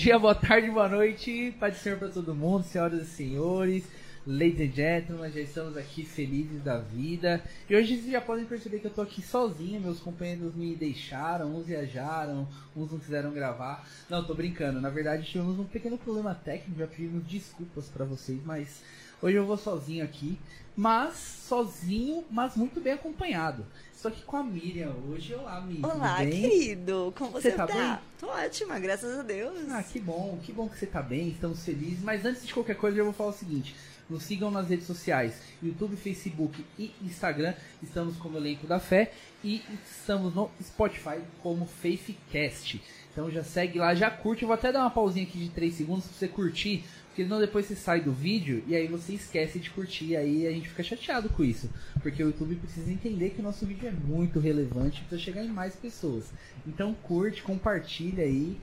Dia, boa tarde, boa noite, Pai do Senhor para todo mundo, senhoras e senhores, ladies and gentlemen, já estamos aqui felizes da vida. E hoje vocês já podem perceber que eu tô aqui sozinho, meus companheiros me deixaram, uns viajaram, uns não quiseram gravar. Não, tô brincando, na verdade tivemos um pequeno problema técnico, já pedimos desculpas para vocês, mas hoje eu vou sozinho aqui, mas sozinho, mas muito bem acompanhado. Estou aqui com a Miriam hoje. Olá, Miriam. Olá, querido. Como você, Você tá tá? bem? Tô ótima, graças a Deus. Ah, que bom, que bom que você tá bem, estamos felizes. Mas antes de qualquer coisa, eu vou falar o seguinte: nos sigam nas redes sociais, YouTube, Facebook e Instagram. Estamos como Elenco da Fé e estamos no Spotify como Faithcast. Então já segue lá, já curte. Eu vou até dar uma pausinha aqui de 3 segundos pra você curtir. Porque senão depois você sai do vídeo e aí você esquece de curtir. Aí a gente fica chateado com isso. Porque o YouTube precisa entender que o nosso vídeo é muito relevante para chegar em mais pessoas. Então curte, compartilha aí.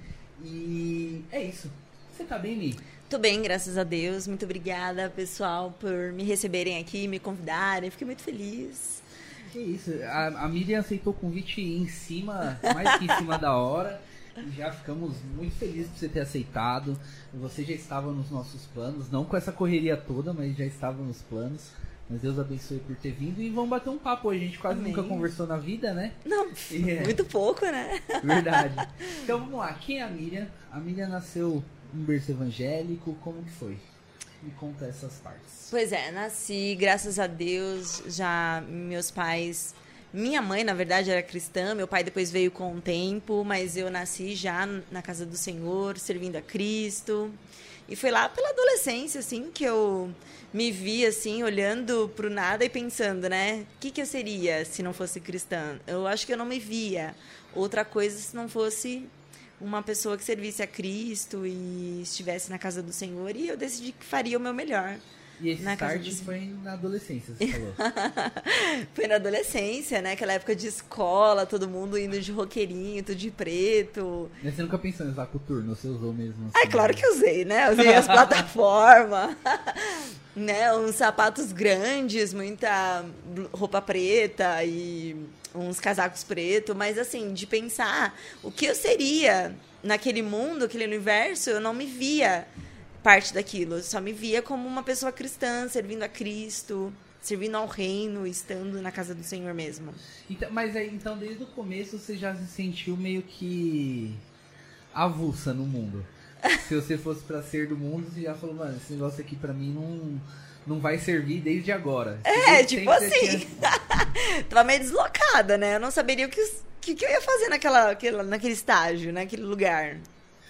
E é isso. Você tá bem, Mi? Tô bem, graças a Deus. Muito obrigada, pessoal, por me receberem aqui, me convidarem. Fiquei muito feliz. Que isso. A, a Miriam aceitou o convite em cima, mais que em cima da hora. Já ficamos muito felizes por você ter aceitado. Você já estava nos nossos planos, não com essa correria toda, mas já estava nos planos. Mas Deus abençoe por ter vindo e vamos bater um papo hoje. A gente quase Amém. nunca conversou na vida, né? Não, É. muito pouco, né? Verdade. Então vamos lá. Quem é a Miriam? A Miriam nasceu em berço evangélico. Como que foi? Me conta essas partes. Pois é, nasci, graças a Deus, já meus pais. Minha mãe, na verdade, era cristã, meu pai depois veio com o tempo, mas eu nasci já na casa do Senhor, servindo a Cristo. E foi lá pela adolescência, assim, que eu me vi, assim, olhando pro nada e pensando, né? O que, que eu seria se não fosse cristã? Eu acho que eu não me via outra coisa se não fosse uma pessoa que servisse a Cristo e estivesse na casa do Senhor. E eu decidi que faria o meu melhor. E esse Na start dos- foi na adolescência, você falou. Foi na adolescência, né? Aquela época de escola, todo mundo indo de roqueirinho, tudo de preto. Mas você nunca pensou em usar coturno? Você usou mesmo? Ah, assim, claro né? que usei, né? Usei as plataformas, né? Uns sapatos grandes, muita roupa preta e uns casacos pretos. Mas, assim, de pensar o que eu seria naquele mundo, aquele universo, eu não me via parte daquilo. Eu só me via como uma pessoa cristã, servindo a Cristo, servindo ao reino, estando na casa do Senhor mesmo. Então, mas aí, então, desde o começo você já se sentiu meio que avulsa no mundo. se você fosse pra ser do mundo, você já falou, mano, esse negócio aqui pra mim não, não vai servir desde agora. É, Desde tipo assim. tinha- Tava meio deslocada, né? Eu não saberia o que, que, que eu ia fazer naquela, aquela- naquele estágio, naquele lugar.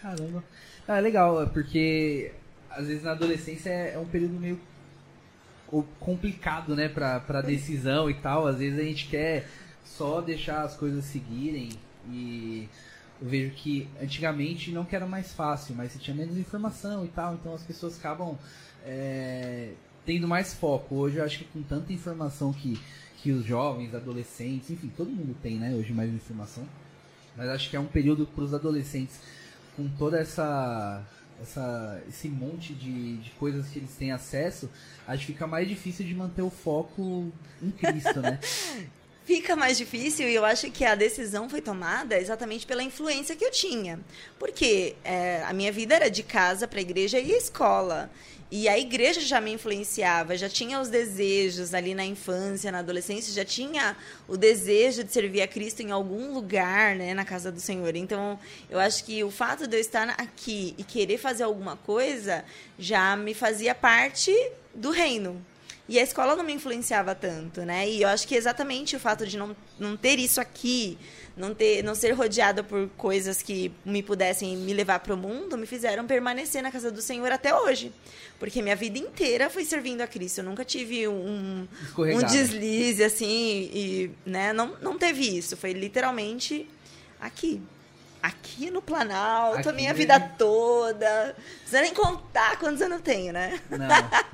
Caramba. Ah, é legal, é porque às vezes na adolescência é, é um período meio co- complicado, né, pra, pra decisão e tal. Às vezes a gente quer só deixar as coisas seguirem e eu vejo que antigamente não que era mais fácil, mas você tinha menos informação e tal, então as pessoas acabam é, tendo mais foco. Hoje eu acho que com tanta informação que, que os jovens, adolescentes, enfim, todo mundo tem, né, hoje mais informação. Mas acho que é um período para os adolescentes com toda essa, essa esse monte de, de coisas que eles têm acesso, acho que fica mais difícil de manter o foco em Cristo, né? Fica mais difícil e eu acho que a decisão foi tomada exatamente pela influência que eu tinha. Porque é, a minha vida era de casa para a igreja e escola. E a igreja já me influenciava, já tinha os desejos ali na infância, na adolescência, já tinha o desejo de servir a Cristo em algum lugar, né, na casa do Senhor. Então, eu acho que o fato de eu estar aqui e querer fazer alguma coisa já me fazia parte do reino. E a escola não me influenciava tanto, né? E eu acho que exatamente o fato de não, não ter isso aqui, não ter não ser rodeada por coisas que me pudessem me levar para o mundo, me fizeram permanecer na casa do Senhor até hoje. Porque minha vida inteira foi servindo a Cristo. Eu nunca tive um, um Escorregado. deslize, assim, e, né? Não, não teve isso. Foi literalmente aqui. Aqui no Planalto, Aqui a minha mesmo. vida toda. Não precisa nem contar quantos anos eu tenho, né? Não,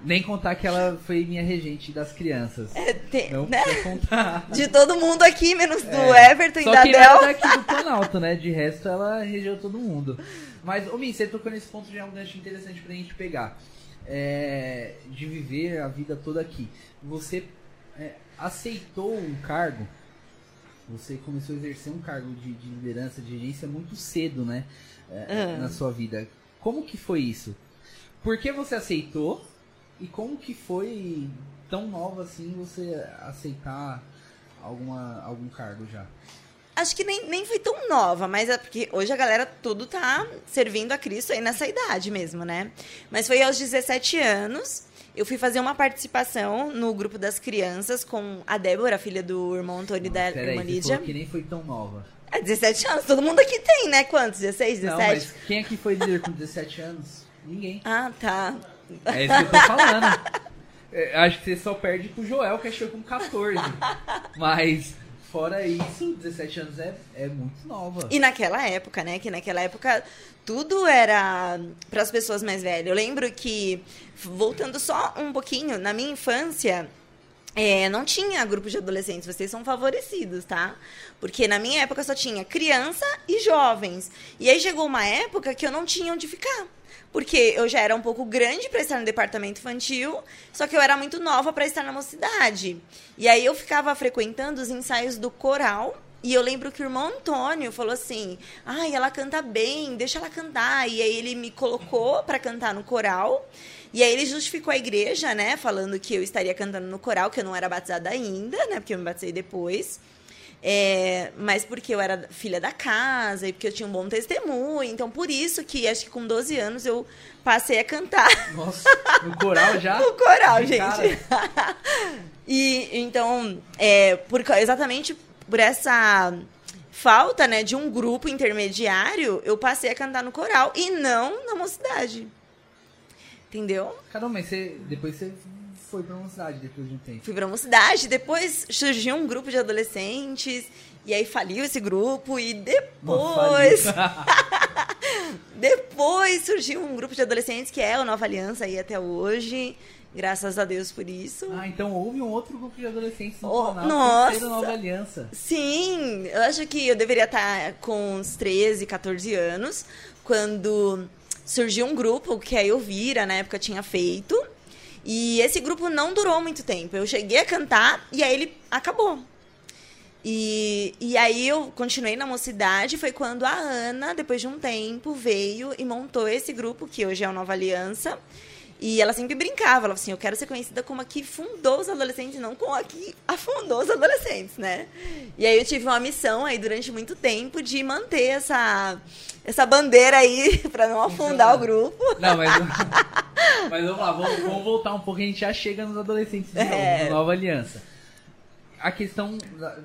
nem contar que ela foi minha regente das crianças. Tem- Não né? contar. De todo mundo aqui, menos do É. Everton e Só da que não Bel. era daqui do Planalto, né? De resto, ela regeu todo mundo. Mas, ô Min, você tocou nesse ponto já é um gancho interessante pra gente pegar. É, de viver a vida toda aqui. Você é, aceitou um cargo você começou a exercer um cargo de, de liderança, de gerência muito cedo, né? Ah. Na sua vida. Como que foi isso? Por que você aceitou? E como que foi tão nova assim você aceitar alguma, algum cargo já? Acho que nem, nem foi tão nova, mas é porque hoje a galera tudo tá servindo a Cristo aí nessa idade mesmo, né? Mas foi aos 17 anos. Eu fui fazer uma participação no grupo das crianças com a Débora, filha do irmão Antônio e da irmã Lídia. que nem foi tão nova. É 17 anos, todo mundo aqui tem, né? Quantos? 16, 17? Não, mas quem aqui foi líder com 17 anos? Ninguém. Ah, tá. É isso que eu tô falando. É, acho que você só perde pro Joel, que achou com 14. Mas, fora isso, 17 anos é, é muito nova. E naquela época, né? Que naquela época tudo era para as pessoas mais velhas. Eu lembro que, voltando só um pouquinho, na minha infância, é, não tinha grupo de adolescentes, vocês são favorecidos, tá? Porque na minha época só tinha criança e jovens. E aí chegou uma época que eu não tinha onde ficar. Porque eu já era um pouco grande para estar no departamento infantil, só que eu era muito nova para estar na mocidade. E aí eu ficava frequentando os ensaios do coral. E eu lembro que o irmão Antônio falou assim: ai, ela canta bem, deixa ela cantar. E aí ele me colocou para cantar no coral. E aí ele justificou a igreja, né? Falando que eu estaria cantando no coral, que eu não era batizada ainda, né? Porque eu me batizei depois. É, mas porque eu era filha da casa e porque eu tinha um bom testemunho. Então, por isso que acho que com 12 anos eu passei a cantar Nossa, no coral já? no coral, gente. e então, é, por, exatamente por essa falta né, de um grupo intermediário, eu passei a cantar no coral e não na mocidade. Entendeu? Caramba, mas você, depois você foi pra uma cidade depois de um tempo. Fui pra mocidade, depois surgiu um grupo de adolescentes, e aí faliu esse grupo, e depois. depois surgiu um grupo de adolescentes que é o Nova Aliança aí até hoje. Graças a Deus por isso. Ah, então houve um outro grupo de adolescentes no Oh, Planalto nossa! Nova Aliança. Sim, eu acho que eu deveria estar com uns 13, 14 anos, quando surgiu um grupo que a Elvira, na época, tinha feito. E esse grupo não durou muito tempo. Eu cheguei a cantar e aí ele acabou. E, e aí eu continuei na mocidade. Foi quando a Ana, depois de um tempo, veio e montou esse grupo, que hoje é o Nova Aliança. E ela sempre brincava, ela assim, eu quero ser conhecida como a que fundou os adolescentes, não como a que afundou os adolescentes, né? E aí eu tive uma missão aí durante muito tempo de manter essa, essa bandeira aí para não afundar o grupo. Não, mas, mas vamos lá, vamos, vamos voltar um pouco, a gente já chega nos adolescentes de novo, É. no Nova Aliança. A questão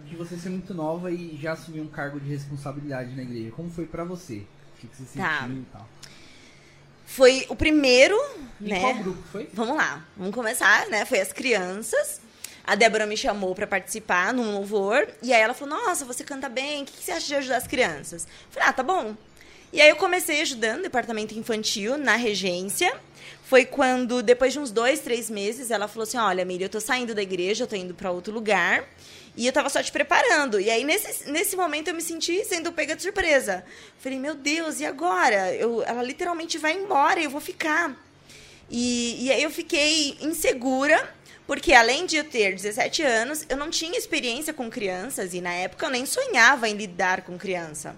de você ser muito nova e já assumir um cargo de responsabilidade na igreja, como foi pra você? O que que você sentiu Tá. e tal? Foi o primeiro, E né? qual grupo foi? Vamos lá, vamos começar, né? Foi as crianças. A Débora me chamou para participar num louvor. E aí ela falou: Nossa, você canta bem, o que que você acha de ajudar as crianças? Eu falei: Ah, tá bom. E aí eu comecei ajudando o departamento infantil na regência. Foi quando, depois de uns dois, três meses, ela falou assim: Olha, Miriam, eu tô saindo da igreja, eu tô indo para outro lugar. E eu tava só te preparando. E aí, nesse, nesse momento, eu me senti sendo pega de surpresa. Falei, meu Deus, e agora? Eu, ela literalmente vai embora, eu vou ficar. E, e aí eu fiquei insegura, porque além de eu ter 17 anos, eu não tinha experiência com crianças e na época eu nem sonhava em lidar com criança.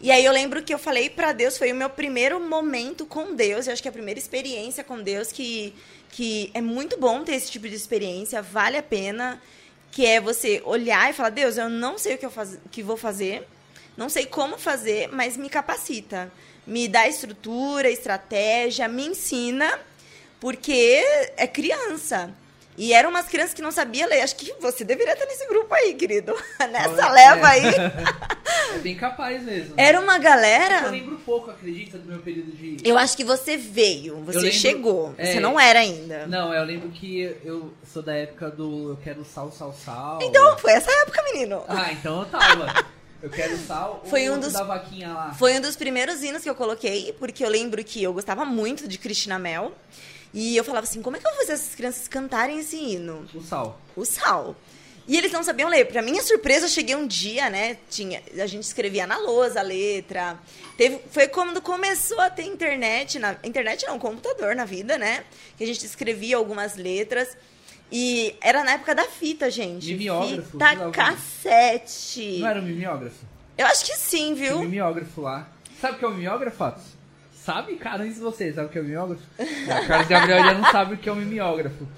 E aí eu lembro que eu falei pra Deus, foi o meu primeiro momento com Deus, eu acho que a primeira experiência com Deus que, que é muito bom ter esse tipo de experiência, vale a pena, que é você olhar e falar, Deus, eu não sei o que eu faz, que vou fazer, não sei como fazer, mas me capacita. Me dá estrutura, estratégia, me ensina, porque é criança. E eram umas crianças que não sabiam ler. Acho que você deveria estar nesse grupo aí, querido. Nessa É. leva aí. É bem capaz mesmo. Era uma Eu galera. lembro pouco, acredita, do meu período de. Eu acho que você veio, você lembro- chegou. é. Você não era ainda. Não, eu lembro que eu sou da época do Eu Quero Sal, Sal, Sal. Então, foi essa época, menino. Ah, então eu tava. Eu quero sal. Foi um dos- da vaquinha lá. Foi um dos primeiros hinos que eu coloquei, porque eu lembro que eu gostava muito de Cristina Mel. E eu falava assim, como é que eu vou fazer essas crianças cantarem esse hino? O sal. o sal. E eles não sabiam ler. Pra minha surpresa, eu cheguei um dia, né? Tinha, a gente escrevia na lousa a letra. Teve, foi quando começou a ter internet, na, internet não, computador na vida, né? Que a gente escrevia algumas letras. E era na época da fita, gente. Mimeógrafo, Fita cassete. Não era um mimeógrafo? Eu acho que sim, um viu? mimeógrafo lá. Sabe o que é um mimeógrafo, Atos? Sabe? Cara, antes de você, sabe o que é um mimeógrafo? o Carlos Gabriel já não sabe o que é um mimeógrafo.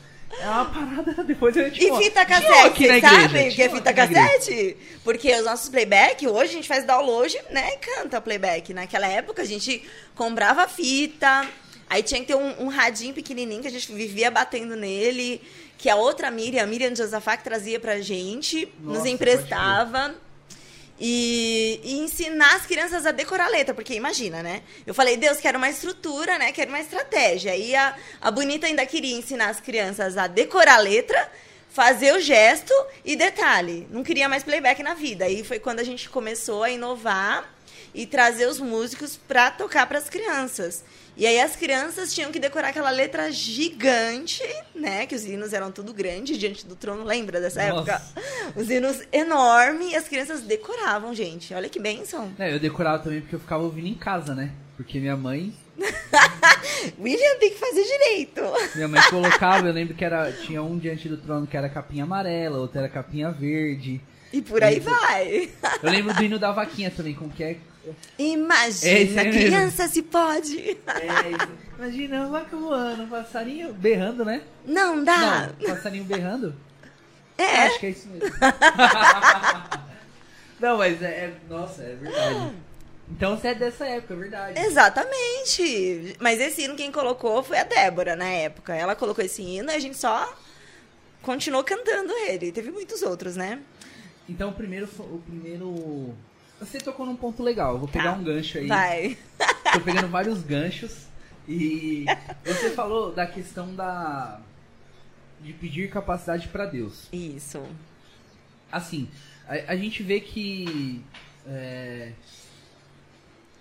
É uma parada, depois eu te E fita cassete, igreja, sabem o que é fita cassete? Porque os nossos playback, hoje a gente faz download, né, e canta playback. Naquela época a gente comprava fita, aí tinha que ter um, um radinho pequenininho que a gente vivia batendo nele, que a outra Miriam, a Miriam Josafá, que trazia pra gente, Nossa, nos emprestava. E, e ensinar as crianças a decorar a letra, porque imagina, né? Eu falei, Deus, quero uma estrutura, né? Quero uma estratégia. E a, a bonita ainda queria ensinar as crianças a decorar a letra, fazer o gesto e detalhe, não queria mais playback na vida. Aí foi quando a gente começou a inovar e trazer os músicos para tocar para as crianças. E aí as crianças tinham que decorar aquela letra gigante, né? Que os hinos eram tudo grande diante do trono, lembra dessa Nossa. época? Os hinos enormes e as crianças decoravam, gente. Olha que bênção. É, eu decorava também porque eu ficava ouvindo em casa, né? Porque minha mãe, William tem que fazer direito. minha mãe colocava, eu lembro que era tinha um diante do trono que era capinha amarela, outro era capinha verde. E por aí Isso. vai. Eu lembro do hino da vaquinha também, como que é? É Imagina, mesmo. criança se pode. É, isso. Imagina vaca voando, um passarinho berrando, né? Não dá. Não, passarinho berrando? É. Acho que é isso mesmo. Não, mas é, é- Nossa, é verdade. Então você é dessa época, é verdade. Exatamente. Mas esse hino quem colocou foi a Débora na época. Ela colocou esse hino e a gente só continuou cantando ele. Teve muitos outros, né? Então o primeiro. O primeiro. Você tocou num ponto legal. Eu vou pegar Tá. um gancho aí. Vai. Tô pegando vários ganchos. E você falou da questão da. De pedir capacidade pra Deus. Isso. assim, a, a gente vê que é,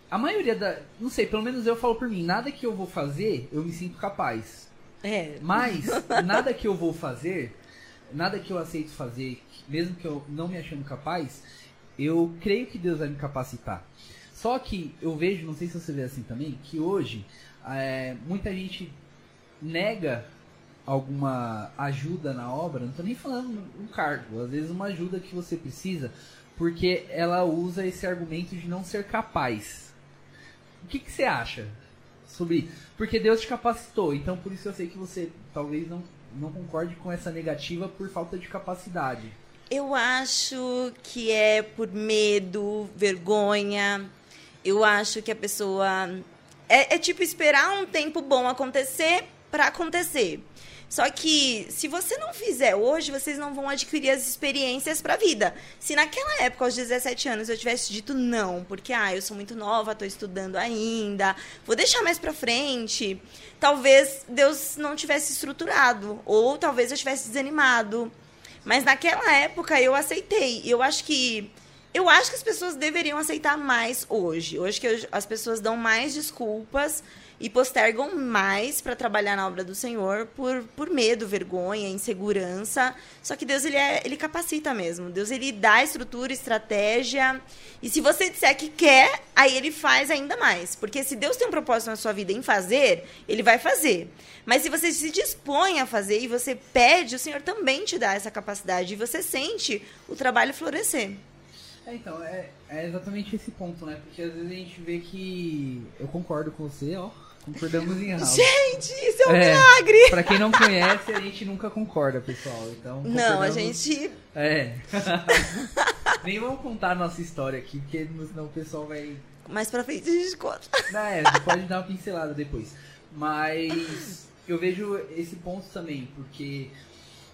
a maioria da, não sei, pelo menos eu falo por mim, nada que eu vou fazer, eu me sinto capaz. É. Mas nada que eu vou fazer, nada que eu aceito fazer, mesmo que eu não me achando capaz, eu creio que Deus vai me capacitar. Só que eu vejo, não sei se você vê assim também, que hoje é, muita gente nega alguma ajuda na obra, não tô nem falando um cargo, às vezes uma ajuda que você precisa, porque ela usa esse argumento de não ser capaz. O que, que você acha sobre porque Deus te capacitou, então por isso eu sei que você talvez não, não concorde com essa negativa por falta de capacidade. Eu acho que é por medo, vergonha. Eu acho que a pessoa. É, é tipo esperar um tempo bom acontecer para acontecer. Só que se você não fizer hoje, vocês não vão adquirir as experiências para a vida. Se naquela época, aos 17 anos, eu tivesse dito não, porque ah, eu sou muito nova, estou estudando ainda, vou deixar mais para frente, talvez Deus não tivesse estruturado, ou talvez eu tivesse desanimado. Mas naquela época eu aceitei. Eu acho que eu acho que as pessoas deveriam aceitar mais hoje. Hoje que eu- as pessoas dão mais desculpas e postergam mais para trabalhar na obra do Senhor por, por medo, vergonha, insegurança. Só que Deus ele, é, ele capacita mesmo. Deus ele dá estrutura, estratégia. E se você disser que quer, aí ele faz ainda mais. Porque se Deus tem um propósito na sua vida em fazer, ele vai fazer. Mas se você se dispõe a fazer e você pede, o Senhor também te dá essa capacidade. E você sente o trabalho florescer. É, então, é, é exatamente esse ponto, né? Porque às vezes a gente vê que. Eu concordo com você, ó. Concordamos em algo. Gente, isso é um É. milagre! Pra quem não conhece, a gente nunca concorda, pessoal. Então, Não, a gente. É. Nem vamos contar a nossa história aqui, porque senão o pessoal vai. Mais pra frente a gente conta. Não, é, pode dar uma pincelada depois. Mas eu vejo esse ponto também, porque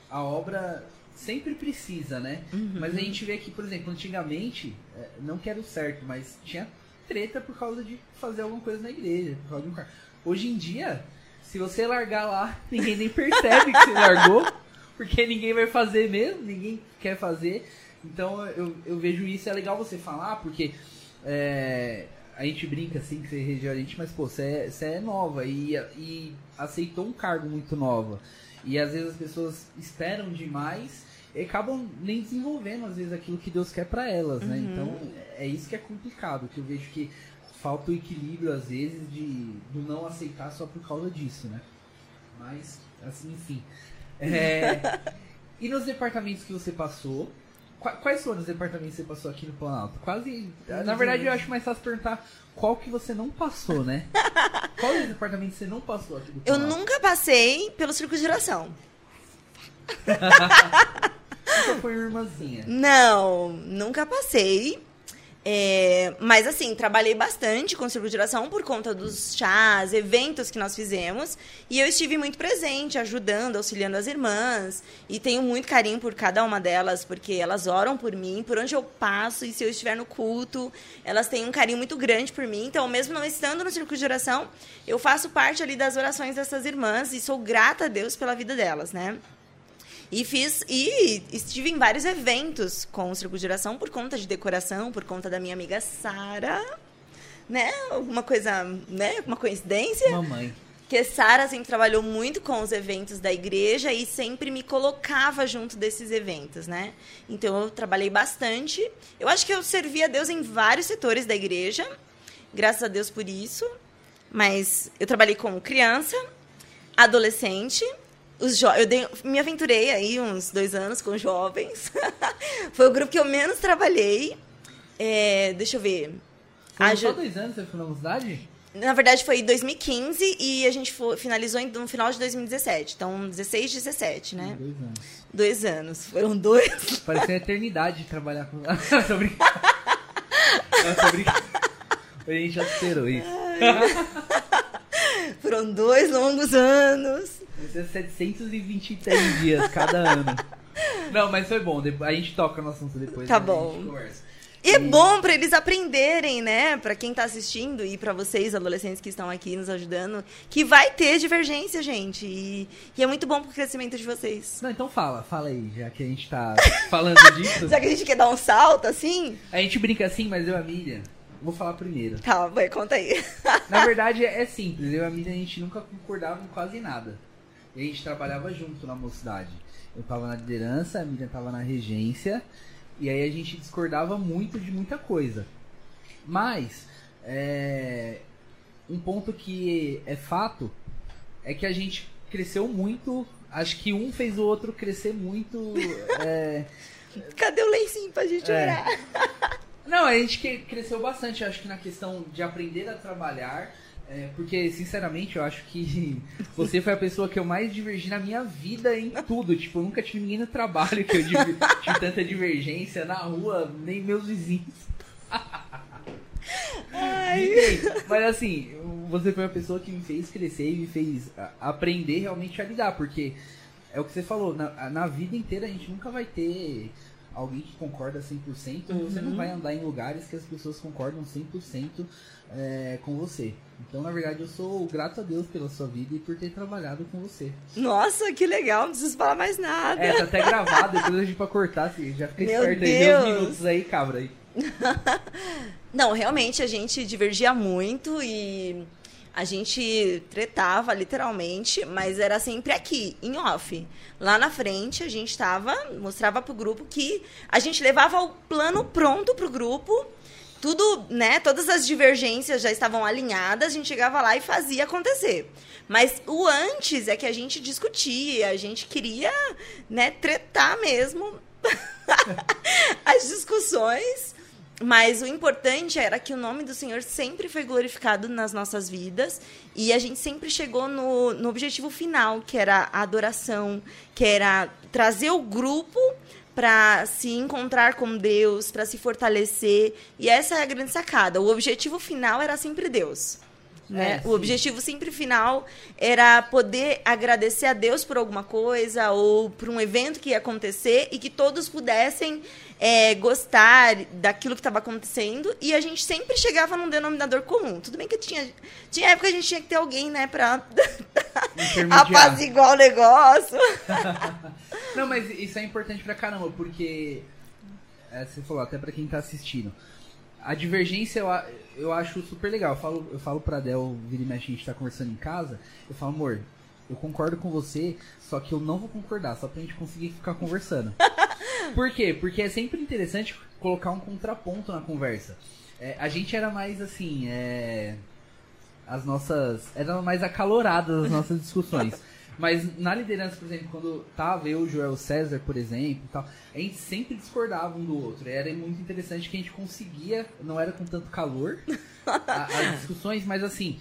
a obra sempre precisa, né? Mas a gente vê que, por exemplo, antigamente, é, não quero certo, mas tinha treta por causa de fazer alguma coisa na igreja, por causa de um carro. Hoje em dia, se você largar lá, ninguém nem percebe que você largou, porque ninguém vai fazer mesmo, ninguém quer fazer. Então eu, eu vejo isso, é legal você falar, porque é, a gente brinca assim que você regiu a gente, mas pô, você é, você é nova e, e aceitou um cargo muito nova. E às vezes as pessoas esperam demais acabam nem desenvolvendo às vezes aquilo que Deus quer pra elas, né? Então é isso que é complicado, que eu vejo que falta o equilíbrio às vezes de do não aceitar só por causa disso, né? Mas assim, enfim. É, e nos departamentos que você passou, quais foram os departamentos que você passou aqui no Planalto? Quase. Na verdade, eu acho mais fácil perguntar qual que você não passou, né? qual é departamento que você não passou aqui no Eu nunca passei pelo circo de geração. nunca foi irmãzinha? Não, nunca passei. É, mas assim, trabalhei bastante com Geração por conta dos chás, eventos que nós fizemos. E eu estive muito presente, ajudando, auxiliando as irmãs. E tenho muito carinho por cada uma delas, porque elas oram por mim, por onde eu passo. E se eu estiver no culto, elas têm um carinho muito grande por mim. Então, mesmo não estando no Geração, eu faço parte ali das orações dessas irmãs. E sou grata a Deus pela vida delas, né? E fiz e estive em vários eventos com o Circo de Geração por conta de decoração, por conta da minha amiga Sara, né? Alguma coisa, né? Uma coincidência? Mamãe. Que Sara sempre trabalhou muito com os eventos da igreja e sempre me colocava junto desses eventos, né? Então eu trabalhei bastante. Eu acho que eu servi a Deus em vários setores da igreja. Graças a Deus por isso. Mas eu trabalhei como criança, adolescente os jo eu dei, me aventurei aí uns dois anos com jovens. foi o grupo que eu menos trabalhei. É, deixa eu ver. Foi só dois anos você foi na mocidade? Na verdade, foi em 2015 e a gente foi, finalizou no final de 2017. Então, 16, 17, né? Dois anos. Dois anos. Foram dois. Parecia eternidade de trabalhar com. tô brincando. Não, tô brincando. A gente já superou isso. Foram dois longos anos. Vai ser 723 dias cada ano. Não, mas foi bom. A gente toca no assunto depois. Tá bom. E é bom para eles aprenderem, né? Para quem tá assistindo e para vocês, adolescentes que estão aqui nos ajudando, que vai ter divergência, gente. E, e é muito bom pro crescimento de vocês. Não, então fala, fala aí, já que a gente tá falando disso. já que a gente quer dar um salto, assim? A gente brinca assim, mas eu a Miriam, vou falar primeiro. Tá, vai, conta aí. Na verdade, é simples. Eu e a Miriam, a gente nunca concordava em quase nada. E a gente trabalhava junto na mocidade. Eu tava na liderança, a Miriam tava na regência. E aí a gente discordava muito de muita coisa. Mas, é, um ponto que é fato é que a gente cresceu muito. Acho que um fez o outro crescer muito. É, Cadê o lencinho pra gente é. orar? Não, a gente cresceu bastante, acho que na questão de aprender a trabalhar é, porque, sinceramente, eu acho que você foi a pessoa que eu mais divergi na minha vida em tudo. Tipo, eu nunca tive ninguém no trabalho que eu tive tanta divergência, na rua, nem meus vizinhos. Ninguém. Mas assim, você foi a pessoa que me fez crescer e me fez aprender realmente a lidar, porque é o que você falou, na, na vida inteira a gente nunca vai ter alguém que concorda 100%, uhum. você não vai andar em lugares que as pessoas concordam 100% é, com você. Então, na verdade, eu sou grato a Deus pela sua vida e por ter trabalhado com você. Nossa, que legal, não preciso falar mais nada. É, tá até gravado, depois a gente pra cortar, assim, já fica Meu esperto aí, uns minutos aí, cabra aí. não, realmente a gente divergia muito e a gente tretava literalmente, mas era sempre aqui, em off. Lá na frente a gente tava, mostrava pro grupo que a gente levava o plano pronto pro grupo tudo, né, todas as divergências já estavam alinhadas, a gente chegava lá e fazia acontecer. Mas o antes é que a gente discutia, a gente queria, né, tretar mesmo as discussões. Mas o importante era que o nome do Senhor sempre foi glorificado nas nossas vidas e a gente sempre chegou no, no objetivo final, que era a adoração, que era trazer o grupo para se encontrar com Deus, para se fortalecer. E essa é a grande sacada. O objetivo final era sempre Deus. Né? É, o objetivo sempre final era poder agradecer a Deus por alguma coisa ou por um evento que ia acontecer e que todos pudessem é, gostar daquilo que estava acontecendo e a gente sempre chegava num denominador comum. Tudo bem que tinha, tinha época que a gente tinha que ter alguém, né, para apaziguar o negócio. Não, mas isso é importante pra caramba, porque é, você falou até para quem tá assistindo. A divergência eu, eu acho super legal. Eu falo, eu falo pra Del, vira e mexe, a gente tá conversando em casa. Eu falo, amor, eu concordo com você, só que eu não vou concordar, só pra gente conseguir ficar conversando. Por quê? Porque é sempre interessante colocar um contraponto na conversa. É, a gente era mais assim, é, as nossas. eram mais acaloradas as nossas discussões. Mas na liderança, por exemplo, quando tava eu, o Joel César, por exemplo, tal, a gente sempre discordava um do outro. Era muito interessante que a gente conseguia, não era com tanto calor, a- as discussões, mas assim,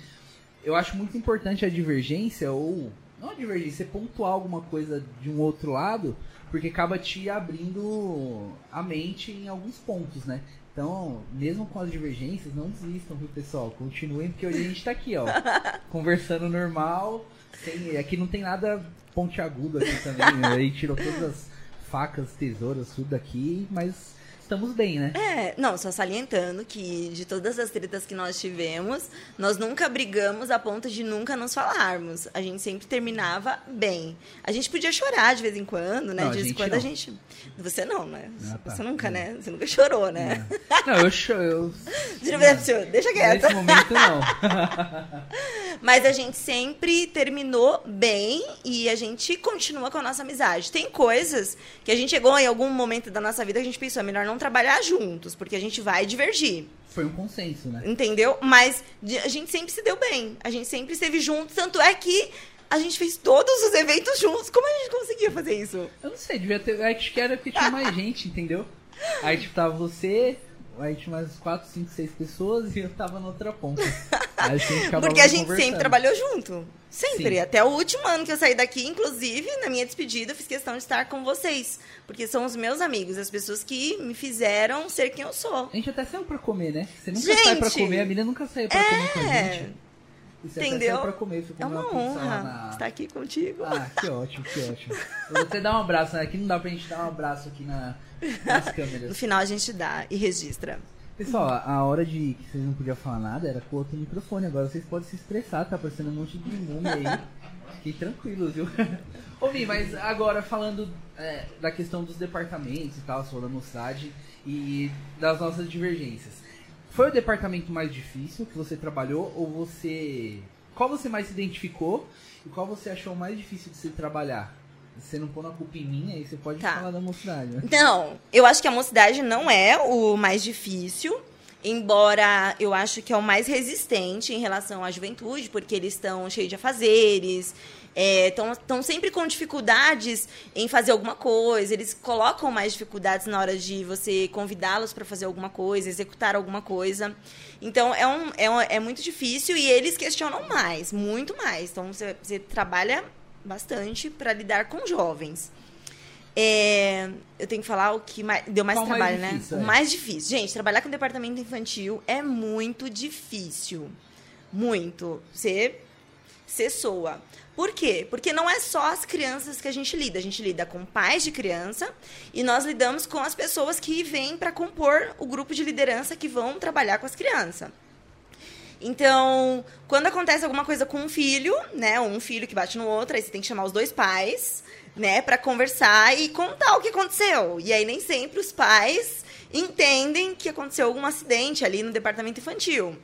eu acho muito importante a divergência, ou não a divergência, você pontuar alguma coisa de um outro lado, porque acaba te abrindo a mente em alguns pontos, né? Então, mesmo com as divergências, não desistam, viu, pessoal? Continuem, porque hoje a gente tá aqui, ó, conversando normal. Sem, aqui não tem nada pontiagudo aqui também. né? Aí tirou todas as facas, tesouras, tudo daqui, mas estamos bem, né? É, não, só salientando que de todas as tretas que nós tivemos, nós nunca brigamos a ponto de nunca nos falarmos. A gente sempre terminava bem. A gente podia chorar de vez em quando, né? Não, de vez em quando não. a gente. Você não, né? Ah, tá. Você nunca, né? Você nunca chorou, né? Não, eu, cho- eu Deixa, deixa quieto. nesse momento não. Mas a gente sempre terminou bem e a gente continua com a nossa amizade. Tem coisas que a gente chegou em algum momento da nossa vida que a gente pensou, é melhor não trabalhar juntos, porque a gente vai divergir. Foi um consenso, né? Entendeu? Mas a gente sempre se deu bem. A gente sempre esteve junto. Tanto é que a gente fez todos os eventos juntos. Como a gente conseguia fazer isso? Eu não sei, devia ter. Acho que era porque tinha mais gente, entendeu? Aí tipo, tava você, aí tinha mais 4, 5, 6 pessoas e eu tava na outra ponta. Aí a Porque a gente sempre trabalhou junto. Sempre. Sim. Até o último ano que eu saí daqui, inclusive, na minha despedida, eu fiz questão de estar com vocês. Porque são os meus amigos, as pessoas que me fizeram ser quem eu sou. A gente até saiu pra comer, né? Você nunca Gente! sai pra comer, a menina nunca saiu pra comer com a É. gente. Você até Entendeu? saiu pra comer, É uma lá honra na... estar aqui contigo. Ah, que ótimo, que ótimo. Eu vou até dar um abraço, né? Aqui não dá pra gente dar um abraço aqui na, No final a gente dá e registra. Pessoal, a hora de que vocês não podiam falar nada era com outro microfone. Agora vocês podem se expressar, tá aparecendo um monte de mume aí. Fiquem tranquilos, viu? Ô, Mi, mas agora falando é, da questão dos departamentos e tal, sua da mocidade e das nossas divergências. Foi o departamento mais difícil que você trabalhou ou você. Qual você mais se identificou e qual você achou mais difícil de se trabalhar? Você não pôr na culpa em mim, aí você pode Tá. falar da mocidade, né? Não, eu acho que a mocidade não é o mais difícil, embora eu acho que é o mais resistente em relação à juventude, porque eles estão cheios de afazeres, estão sempre com dificuldades em fazer alguma coisa, eles colocam mais dificuldades na hora de você convidá-los para fazer alguma coisa, executar alguma coisa. Então, é, um, é, um- é muito difícil e eles questionam mais, muito mais. Então, você, você trabalha bastante para lidar com jovens. É, eu tenho que falar o que mais- deu mais Qual o mais trabalho, difícil, né? é? O mais difícil. Gente, trabalhar com departamento infantil é muito difícil. Muito. Você, você soa. Por quê? Porque não é só as crianças que a gente lida. A gente lida com pais de criança e nós lidamos com as pessoas que vêm para compor o grupo de liderança que vão trabalhar com as crianças. Então, quando acontece alguma coisa com um filho, né, um filho que bate no outro, aí você tem que chamar os dois pais, né, para conversar e contar o que aconteceu. E aí nem sempre os pais entendem que aconteceu algum acidente ali no departamento infantil.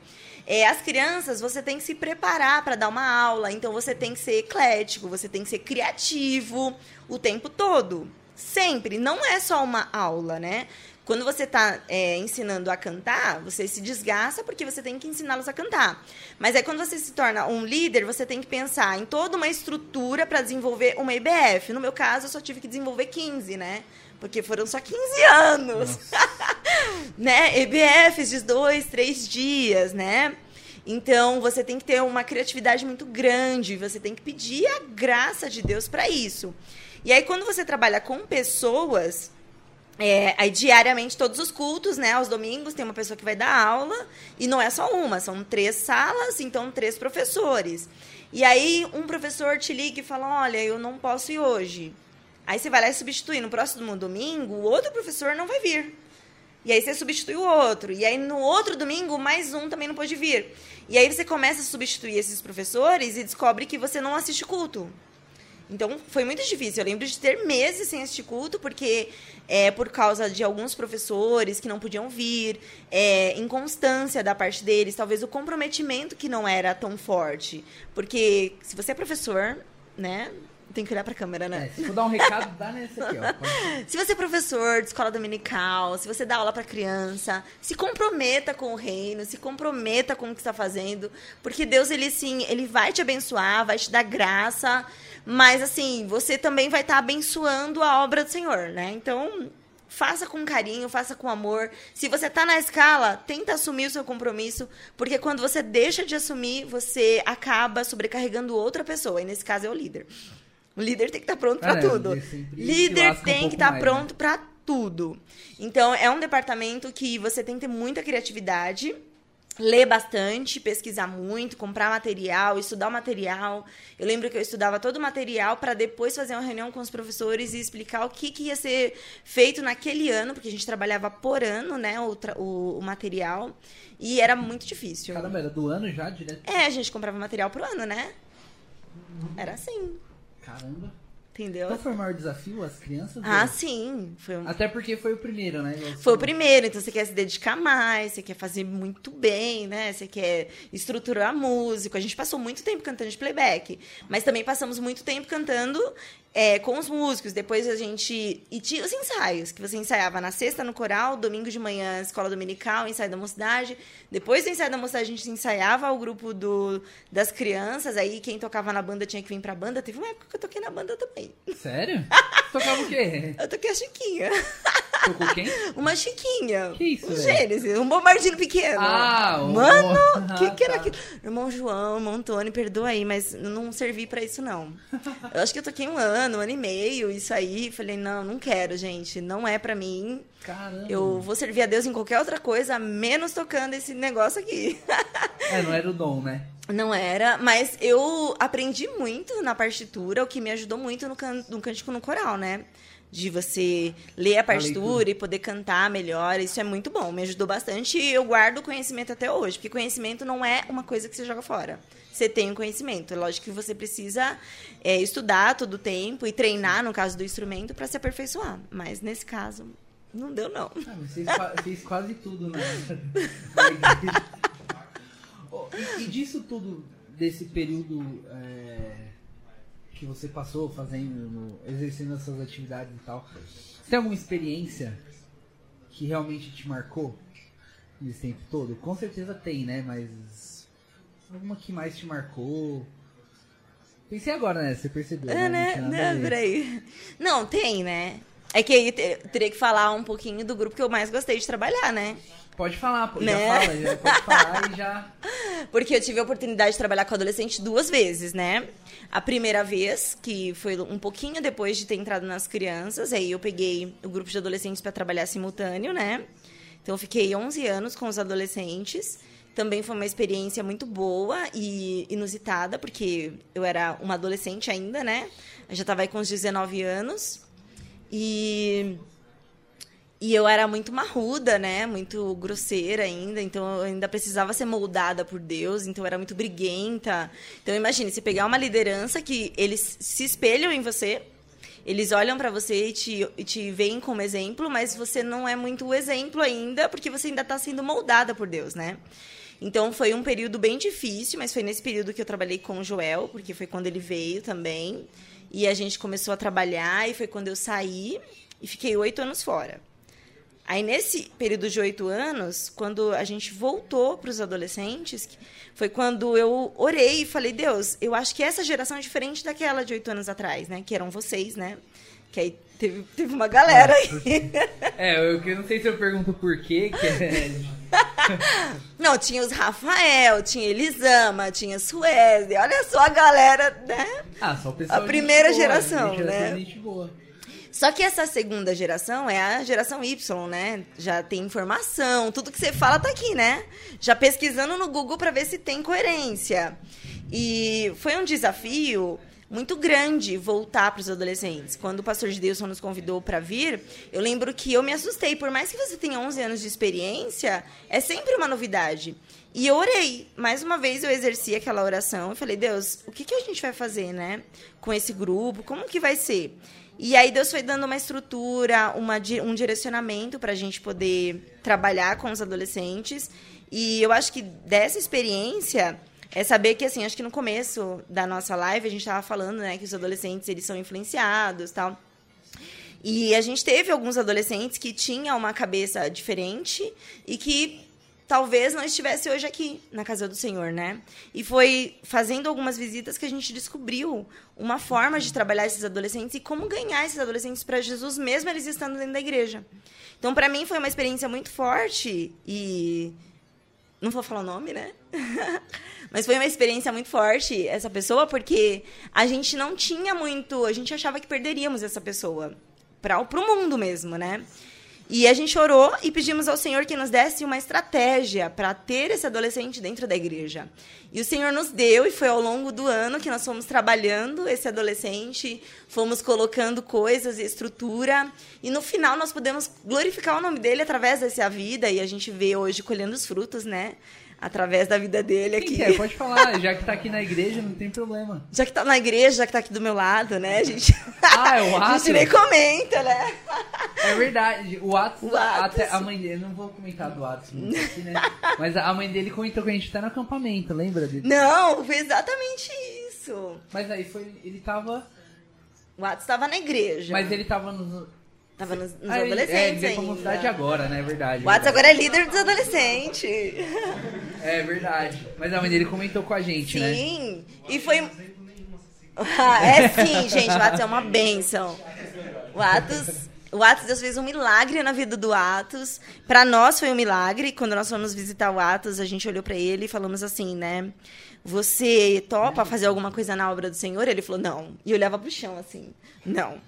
É, as crianças, você tem que se preparar para dar uma aula, então você tem que ser eclético, você tem que ser criativo o tempo todo. Sempre. Não é só uma aula, né? Quando você está ensinando a cantar, você se desgasta porque você tem que ensiná-los a cantar. Mas aí, quando você se torna um líder, você tem que pensar em toda uma estrutura para desenvolver uma IBF. No meu caso, eu só tive que desenvolver 15, né? Porque foram só 15 anos né? EBFs de dois, três dias, né? Então você tem que ter uma criatividade muito grande, você tem que pedir a graça de Deus para isso. E aí quando você trabalha com pessoas, é, aí diariamente todos os cultos, né? Aos domingos tem uma pessoa que vai dar aula e não é só uma, são três salas, então três professores. E aí um professor te liga e fala, olha, eu não posso ir hoje. Aí você vai lá e substitui. No próximo domingo, o outro professor não vai vir. E aí você substitui o outro. E aí no outro domingo, mais um também não pode vir. E aí você começa a substituir esses professores e descobre que você não assiste culto. Então foi muito difícil. Eu lembro de ter meses sem assistir culto, porque é por causa de alguns professores que não podiam vir, é, inconstância da parte deles, talvez o comprometimento que não era tão forte. Porque se você é professor, né? Tem que olhar pra câmera, né? É, se for dar um recado, dá nesse aqui, ó. Pode... Se você é professor de escola dominical, se você dá aula para criança, se comprometa com o reino, se comprometa com o que está fazendo, porque Deus ele sim, ele vai te abençoar, vai te dar graça, mas assim, você também vai estar tá abençoando a obra do Senhor, né? Então, faça com carinho, faça com amor. Se você tá na escala, tenta assumir o seu compromisso, porque quando você deixa de assumir, você acaba sobrecarregando outra pessoa, e nesse caso é o líder. O líder tem que estar tá pronto para tudo. Líder tem um que estar tá pronto né? para tudo. Então, é um departamento que você tem que ter muita criatividade ler bastante, pesquisar muito, comprar material, estudar o material. Eu lembro que eu estudava todo o material para depois fazer uma reunião com os professores e explicar o que, que ia ser feito naquele ano, porque a gente trabalhava por ano, né, o, o, o material, e era muito difícil. Caramba, era do ano já, direto? É, a gente comprava material pro ano, né? Era assim. Caramba. Entendeu? Qual foi o maior desafio? As crianças? Ah, ou... sim. Foi um... Até porque foi o primeiro, né? Foi o primeiro, então você quer se dedicar mais, você quer fazer muito bem, né? Você quer estruturar músico. A gente passou muito tempo cantando de playback, mas também passamos muito tempo cantando é, com os músicos. Depois a gente. E tinha os ensaios, que você ensaiava na sexta no coral, domingo de manhã, escola dominical, ensaio da mocidade. Depois do ensaio da mocidade, a gente ensaiava o grupo do, das crianças. Aí quem tocava na banda tinha que vir pra banda. Teve uma época que eu toquei na banda também. Sério? Tocava o quê? Eu toquei a Chiquinha. Tocou quem? Uma Chiquinha. Que isso? Um Gênesis, um bombardino pequeno. Ah, o... Mano, o ah, que, que era tá. aquilo? Irmão João, irmão Antônio, perdoa aí, mas não servi pra isso, não. Eu acho que eu toquei um ano, um ano e meio, isso aí. Falei, não, não quero, gente. Não é pra mim. Caramba. Eu vou servir a Deus em qualquer outra coisa, menos tocando esse negócio aqui. é, não era o dom, né? Não era, mas eu aprendi muito na partitura, o que me ajudou muito no, can no cântico no coral, né? De você ler a partitura a e poder cantar melhor, isso é muito bom, me ajudou bastante e eu guardo o conhecimento até hoje, porque conhecimento não é uma coisa que você joga fora. Você tem o conhecimento, é lógico que você precisa é, estudar todo o tempo e treinar, no caso do instrumento, para se aperfeiçoar, mas nesse caso, não deu não. Ah, você fez quase tudo, né? E, e, disso tudo, desse período é, que você passou fazendo, no, exercendo essas atividades e tal, você tem alguma experiência que realmente te marcou nesse tempo todo? Com certeza tem, né? Mas alguma que mais te marcou? Pensei agora, né? Você percebeu. É, né? né? Não, peraí. Não, tem, né? É que aí teria que falar um pouquinho do grupo que eu mais gostei de trabalhar, né? Pode falar, pô, né? já fala, já pode falar e já. Porque eu tive a oportunidade de trabalhar com adolescente duas vezes, né? A primeira vez, que foi um pouquinho depois de ter entrado nas crianças, aí eu peguei o grupo de adolescentes para trabalhar simultâneo, né? Então eu fiquei 11 anos com os adolescentes. Também foi uma experiência muito boa e inusitada, porque eu era uma adolescente ainda, né? Eu já estava aí com uns 19 anos. E e eu era muito marruda, né? Muito grosseira ainda. Então eu ainda precisava ser moldada por Deus. Então eu era muito briguenta. Então imagine, se pegar uma liderança que eles se espelham em você. Eles olham para você e te, e te veem como exemplo, mas você não é muito o exemplo ainda, porque você ainda está sendo moldada por Deus, né? Então foi um período bem difícil, mas foi nesse período que eu trabalhei com o Joel, porque foi quando ele veio também. E a gente começou a trabalhar, e foi quando eu saí e fiquei oito anos fora. Aí, nesse período de oito anos, quando a gente voltou para os adolescentes, foi quando eu orei e falei, Deus, eu acho que essa geração é diferente daquela de oito anos atrás, né? Que eram vocês, né? Que aí teve, teve uma galera aí. É, eu, eu não sei se eu pergunto por quê, que é... Não, tinha os Rafael, tinha Elisama, tinha Suécia, olha só a galera, né? Ah, só o pessoal A primeira boa, geração, né? Gente boa. Só que essa segunda geração é a geração Y, né? Já tem informação, tudo que você fala tá aqui, né? Já pesquisando no Google para ver se tem coerência. E foi um desafio muito grande voltar para os adolescentes. Quando o pastor Gilson nos convidou para vir, eu lembro que eu me assustei. Por mais que você tenha 11 anos de experiência, é sempre uma novidade. E eu orei. Mais uma vez eu exerci aquela oração e falei: Deus, o que, que a gente vai fazer, né? Com esse grupo? Como que vai ser? E aí Deus foi dando uma estrutura, uma, um direcionamento para a gente poder trabalhar com os adolescentes. E eu acho que dessa experiência é saber que, assim, acho que no começo da nossa live a gente estava falando, né, que os adolescentes, eles são influenciados tal. E a gente teve alguns adolescentes que tinham uma cabeça diferente e que talvez não estivesse hoje aqui na casa do Senhor, né? E foi fazendo algumas visitas que a gente descobriu uma forma de trabalhar esses adolescentes e como ganhar esses adolescentes para Jesus, mesmo eles estando dentro da igreja. Então, para mim, foi uma experiência muito forte e. Não vou falar o nome, né? Mas foi uma experiência muito forte essa pessoa, porque a gente não tinha muito. A gente achava que perderíamos essa pessoa para o mundo mesmo, né? E a gente orou e pedimos ao Senhor que nos desse uma estratégia para ter esse adolescente dentro da igreja. E o Senhor nos deu, e foi ao longo do ano que nós fomos trabalhando esse adolescente, fomos colocando coisas e estrutura, e no final nós podemos glorificar o nome dele através dessa vida, e a gente vê hoje colhendo os frutos, né? Através da vida dele aqui. É, pode falar, já que tá aqui na igreja, não tem problema. Já que tá na igreja, já que tá aqui do meu lado, né? A gente. Ah, é o Atos. a gente nem comenta, né? É verdade. O Atos, o Atos. até a mãe dele, não vou comentar do Atos aqui, né? Mas a mãe dele comentou com a gente até no acampamento, lembra dele? Não, foi exatamente isso. Mas aí foi. Ele tava. O Atos tava na igreja. Mas ele tava nos Tava nos, nos ah, adolescentes é, pra mocidade agora, né? É verdade. O Watts agora é líder dos adolescentes. É verdade. Mas a mãe dele comentou com a gente, sim. né? Sim. E foi... Ah, é sim, gente. O Atos é uma benção. O Atos... O Atos, Deus fez um milagre na vida do Atos. Para nós foi um milagre. Quando nós fomos visitar o Atos, a gente olhou para ele e falamos assim, né? Você topa fazer alguma coisa na obra do Senhor? Ele falou, não. E olhava pro chão assim, não.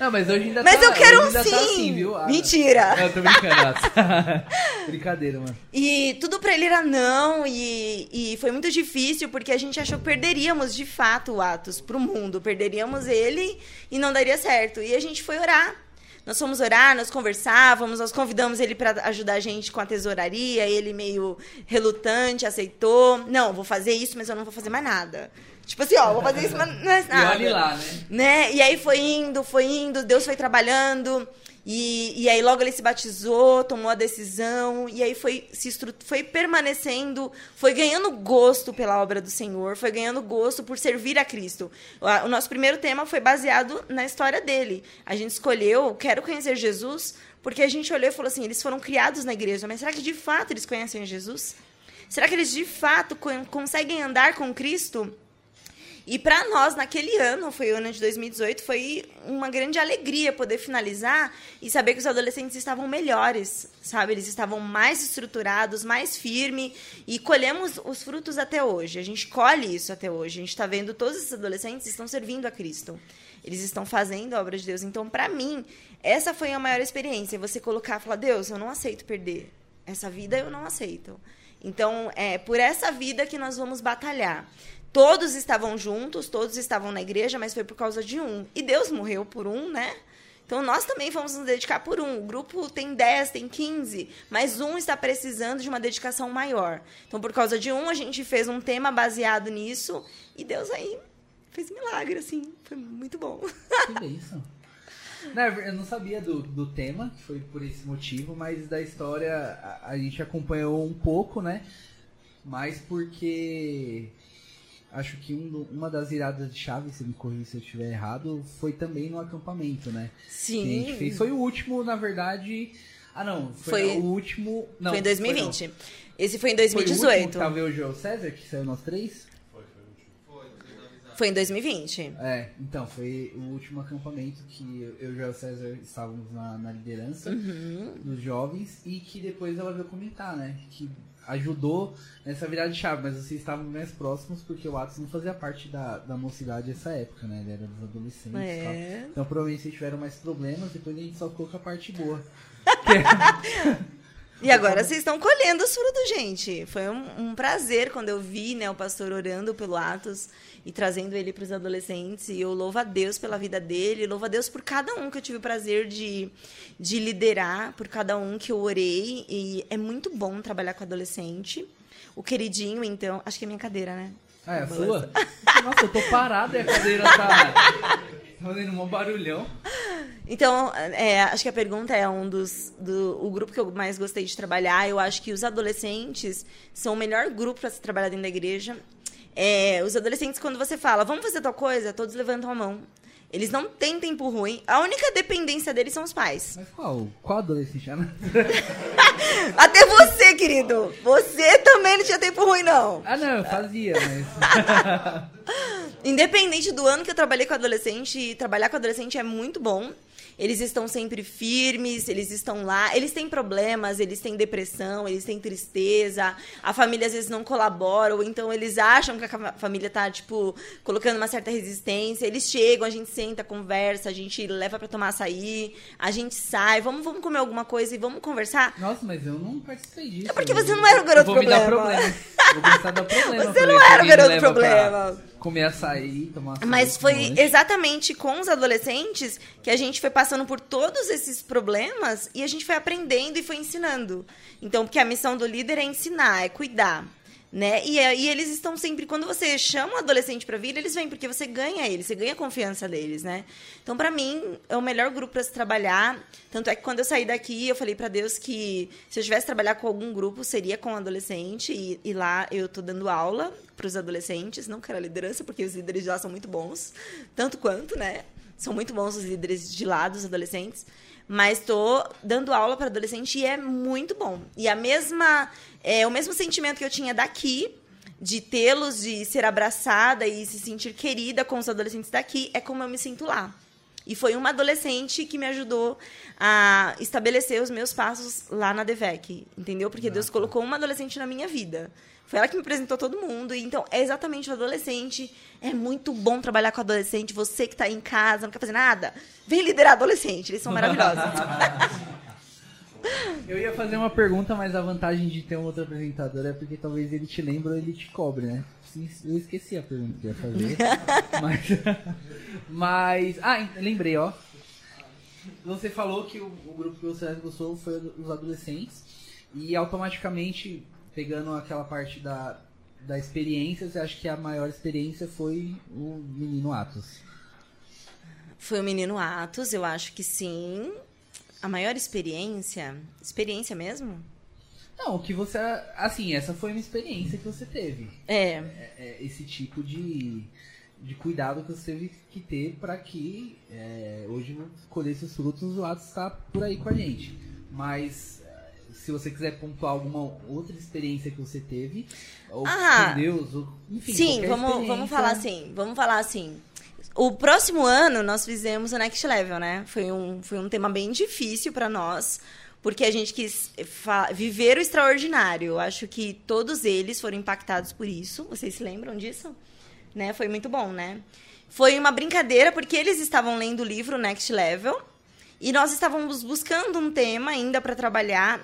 Não, mas hoje ainda mas tá, eu quero um tá sim. Tá assim, viu? Ah, Mentira. Não, eu tô brincando. Brincadeira, mano. E tudo pra ele era não, e, e foi muito difícil, porque a gente achou que perderíamos de fato o Atos pro mundo. Perderíamos ele e não daria certo. E a gente foi orar. Nós fomos orar, nós conversávamos, nós convidamos ele para ajudar a gente com a tesouraria, ele meio relutante, aceitou. Não, vou fazer isso, mas eu não vou fazer mais nada. Tipo assim, ó, vou fazer isso, mas não é nada. E olhe lá, né? né? E aí foi indo, foi indo, Deus foi trabalhando. E, e aí logo ele se batizou, tomou a decisão, e aí foi, se foi permanecendo, foi ganhando gosto pela obra do Senhor, foi ganhando gosto por servir a Cristo. O, o nosso primeiro tema foi baseado na história dele. A gente escolheu, quero conhecer Jesus, porque a gente olhou e falou assim, eles foram criados na igreja, mas será que de fato eles conhecem Jesus? Será que eles de fato conseguem andar com Cristo? E para nós, naquele ano, foi o ano de 2018, foi uma grande alegria poder finalizar e saber que os adolescentes estavam melhores, sabe? Eles estavam mais estruturados, mais firmes e colhemos os frutos até hoje. A gente colhe isso até hoje. A gente está vendo todos esses adolescentes estão servindo a Cristo. Eles estão fazendo a obra de Deus. Então, para mim, essa foi a maior experiência. Você colocar e falar: Deus, eu não aceito perder. Essa vida eu não aceito. Então, é por essa vida que nós vamos batalhar. Todos estavam juntos, todos estavam na igreja, mas foi por causa de um. E Deus morreu por um, né? Então nós também vamos nos dedicar por um. O grupo tem 10, tem 15, mas um está precisando de uma dedicação maior. Então, por causa de um, a gente fez um tema baseado nisso e Deus aí fez milagre, assim. Foi muito bom. Que bênção. Não, eu não sabia do, do tema, foi por esse motivo, mas da história a, a gente acompanhou um pouco, né? Mas porque acho que um, uma das viradas de chave, se me corrija se eu estiver errado, foi também no acampamento, né? Sim. Que a gente fez. Foi o último, na verdade. Ah, não. Foi, foi o último. Não, foi em 2020. Foi, Esse foi em 2018. Foi o último tava o Joel César, que saiu nós três? Foi, foi o último. Foi em 2020. É, então, foi o último acampamento que eu e o Joel César estávamos na, na liderança uhum. dos jovens e que depois ela veio comentar, né? Que ajudou nessa virada de chave, mas vocês estavam mais próximos porque o Atos não fazia parte da, da mocidade nessa época, né? Ele era dos adolescentes é. Então provavelmente vocês tiveram mais problemas, depois a gente só colocou a parte boa. E agora vocês estão colhendo os frutos, gente. Foi um, um, prazer quando eu vi né, o pastor orando pelo Atos e trazendo ele para os adolescentes. E eu louvo a Deus pela vida dele, louvo a Deus por cada um que eu tive o prazer de, de liderar, por cada um que eu orei. E é muito bom trabalhar com adolescente. O queridinho, então. Acho que é minha cadeira, né? Ah, é a sua? Nossa, eu tô parado e a cadeira tá fazendo um barulhão. Então, é, acho que a pergunta é um dos. Do, o grupo que eu mais gostei de trabalhar. Eu acho que os adolescentes são o melhor grupo para se trabalhar dentro da igreja. É, os adolescentes, quando você fala, vamos fazer tal coisa, todos levantam a mão. Eles não têm tempo ruim. A única dependência deles são os pais. Mas qual? Qual adolescente? Até você, querido. Você também não tinha tempo ruim, não. Ah, não, eu fazia, mas. Independente do ano que eu trabalhei com adolescente, trabalhar com adolescente é muito bom. Eles estão sempre firmes, eles estão lá, eles têm problemas, eles têm depressão, eles têm tristeza, a família às vezes não colabora, ou então eles acham que a fa- família tá, tipo, colocando uma certa resistência. Eles chegam, a gente senta, conversa, a gente leva pra tomar açaí, a gente sai, vamos, vamos comer alguma coisa e vamos conversar. Nossa, mas eu não participei disso. É porque você não era o garoto eu vou me dar problema. problema. Você não era o garoto problema. Comer açaí, tomar açaí. Mas foi exatamente com os adolescentes que a gente foi passando por todos esses problemas e a gente foi aprendendo e foi ensinando. Então, porque a missão do líder é ensinar, é cuidar. Né? E, aí eles estão sempre, quando você chama o adolescente para vir, eles vêm, porque você ganha eles, você ganha a confiança deles, né? Então, para mim, é o melhor grupo para se trabalhar. Tanto é que quando eu saí daqui, eu falei para Deus que se eu tivesse trabalhar com algum grupo, seria com adolescente. E, e lá eu tô dando aula para os adolescentes, não quero a liderança, porque os líderes de lá são muito bons, tanto quanto, né? São muito bons os líderes de lá, dos adolescentes. Mas estou dando aula para adolescente e é muito bom. E a mesma, é, o mesmo sentimento que eu tinha daqui, de tê-los, de ser abraçada e se sentir querida com os adolescentes daqui, é como eu me sinto lá. E foi uma adolescente que me ajudou a estabelecer os meus passos lá na DEVEC, entendeu? Porque Deus colocou uma adolescente na minha vida. Foi ela que me apresentou todo mundo. E, então, é exatamente o adolescente. É muito bom trabalhar com adolescente. Você que está em casa, não quer fazer nada, vem liderar adolescente. Eles são maravilhosos. Eu ia fazer uma pergunta, mas a vantagem de ter um outro apresentador é porque talvez ele te lembre ou ele te cobre, né? Eu esqueci a pergunta que eu ia fazer. mas, mas. Ah, lembrei, ó. Você falou que o, o grupo que você gostou foi o dos adolescentes. E automaticamente, pegando aquela parte da, da experiência, você acha que a maior experiência foi o menino Atos? Foi o menino Atos, eu acho que sim. A maior experiência. Experiência mesmo? Não, o que você. Assim, essa foi uma experiência que você teve. É. é, é, esse tipo de, de cuidado que você teve que ter para que é, hoje colher esses frutos, o Atos está por aí com a gente. Mas é, se você quiser pontuar alguma outra experiência que você teve, ou Ah, com Deus, ou, enfim, Sim, vamos, vamos falar assim. Vamos falar assim. O próximo ano nós fizemos o Next Level, né? Foi um, foi um tema bem difícil para nós, porque a gente quis viver o extraordinário. Eu acho que todos eles foram impactados por isso. Vocês se lembram disso? Né? Foi muito bom, né? Foi uma brincadeira porque eles estavam lendo o livro Next Level e nós estávamos buscando um tema ainda para trabalhar.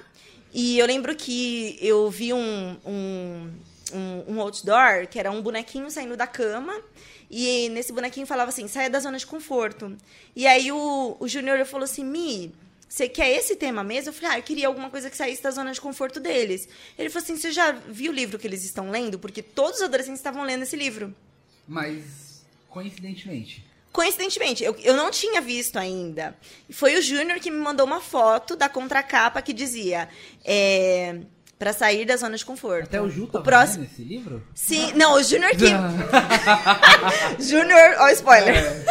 E eu lembro que eu vi um, um, um, um outdoor que era um bonequinho saindo da cama. E nesse bonequinho falava assim: saia da zona de conforto. E aí o, o Júnior falou assim: Mi, você quer esse tema mesmo? Eu falei: ah, eu queria alguma coisa que saísse da zona de conforto deles. Ele falou assim: você já viu o livro que eles estão lendo? Porque todos os adolescentes estavam lendo esse livro. Mas, coincidentemente. Coincidentemente, eu, eu não tinha visto ainda. Foi o Júnior que me mandou uma foto da contracapa que dizia é, para sair da zona de conforto. Até o Ju o tava próximo. esse livro? Sim, não, o Júnior que. Júnior, ó, spoiler.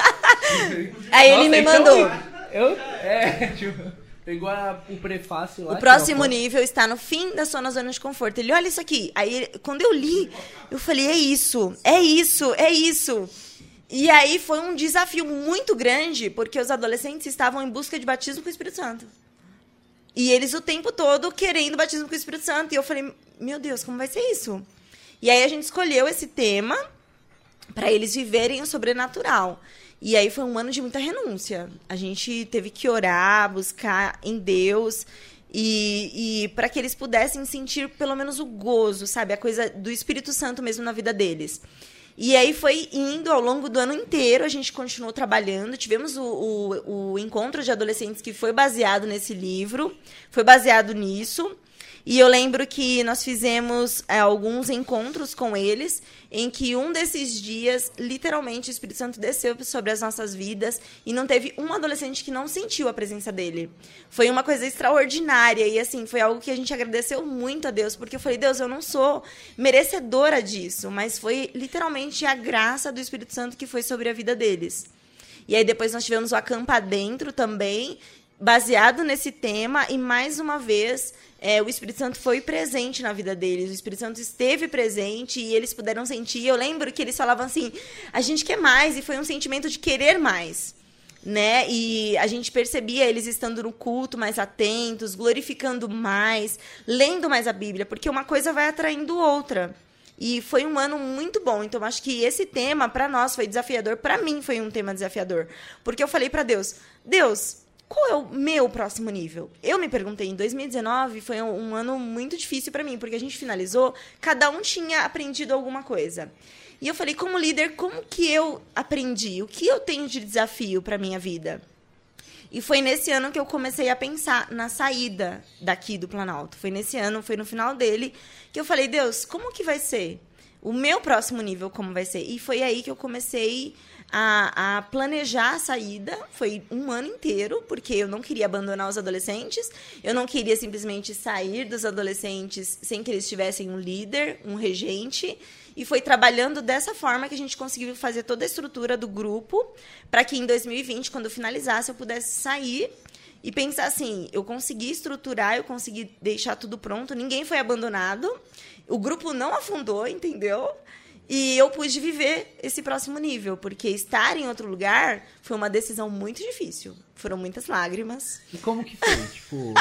Aí ele Nossa, me então mandou. Eu, é, tipo, pegou a- o prefácio lá. O próximo nível está no fim da sua zona de conforto. Ele, olha isso aqui. Aí, quando eu li, eu falei, é isso, é isso, é isso. E aí foi um desafio muito grande, porque os adolescentes estavam em busca de batismo com o Espírito Santo. E eles o tempo todo querendo batismo com o Espírito Santo. E eu falei, meu Deus, como vai ser isso? E aí a gente escolheu esse tema para eles viverem o sobrenatural. E aí foi um ano de muita renúncia. A gente teve que orar, buscar em Deus e, e para que eles pudessem sentir pelo menos o gozo, sabe, a coisa do Espírito Santo mesmo na vida deles. E aí foi indo ao longo do ano inteiro, a gente continuou trabalhando. Tivemos o, o, o encontro de adolescentes que foi baseado nesse livro, foi baseado nisso. E eu lembro que nós fizemos é, alguns encontros com eles, em que um desses dias, literalmente, o Espírito Santo desceu sobre as nossas vidas e não teve um adolescente que não sentiu a presença dele. Foi uma coisa extraordinária e, assim, foi algo que a gente agradeceu muito a Deus, porque eu falei, Deus, eu não sou merecedora disso, mas foi literalmente a graça do Espírito Santo que foi sobre a vida deles. E aí depois nós tivemos o Acampa Dentro também, baseado nesse tema, e mais uma vez é, o Espírito Santo foi presente na vida deles, o Espírito Santo esteve presente e eles puderam sentir. Eu lembro que eles falavam assim: a gente quer mais, e foi um sentimento de querer mais. Né? E a gente percebia eles estando no culto mais atentos, glorificando mais, lendo mais a Bíblia, porque uma coisa vai atraindo outra. E foi um ano muito bom. Então, acho que esse tema, para nós, foi desafiador. Para mim, foi um tema desafiador. Porque eu falei para Deus: Deus, qual é o meu próximo nível? Eu me perguntei, em 2019 foi um, um ano muito difícil para mim, porque a gente finalizou, cada um tinha aprendido alguma coisa. E eu falei, como líder, como que eu aprendi? O que eu tenho de desafio para minha vida? E foi nesse ano que eu comecei a pensar na saída daqui do Planalto. Foi nesse ano, foi no final dele, que eu falei, Deus, como que vai ser? O meu próximo nível, como vai ser? E foi aí que eu comecei a, a, planejar a saída. Foi um ano inteiro, porque eu não queria abandonar os adolescentes. Eu não queria simplesmente sair dos adolescentes sem que eles tivessem um líder, um regente. E foi trabalhando dessa forma que a gente conseguiu fazer toda a estrutura do grupo para que em 2020, quando finalizasse, eu pudesse sair e pensar assim: eu consegui estruturar, eu consegui deixar tudo pronto, ninguém foi abandonado, o grupo não afundou, entendeu? E eu pude viver esse próximo nível, porque estar em outro lugar foi uma decisão muito difícil. Foram muitas lágrimas. E como que foi? tipo,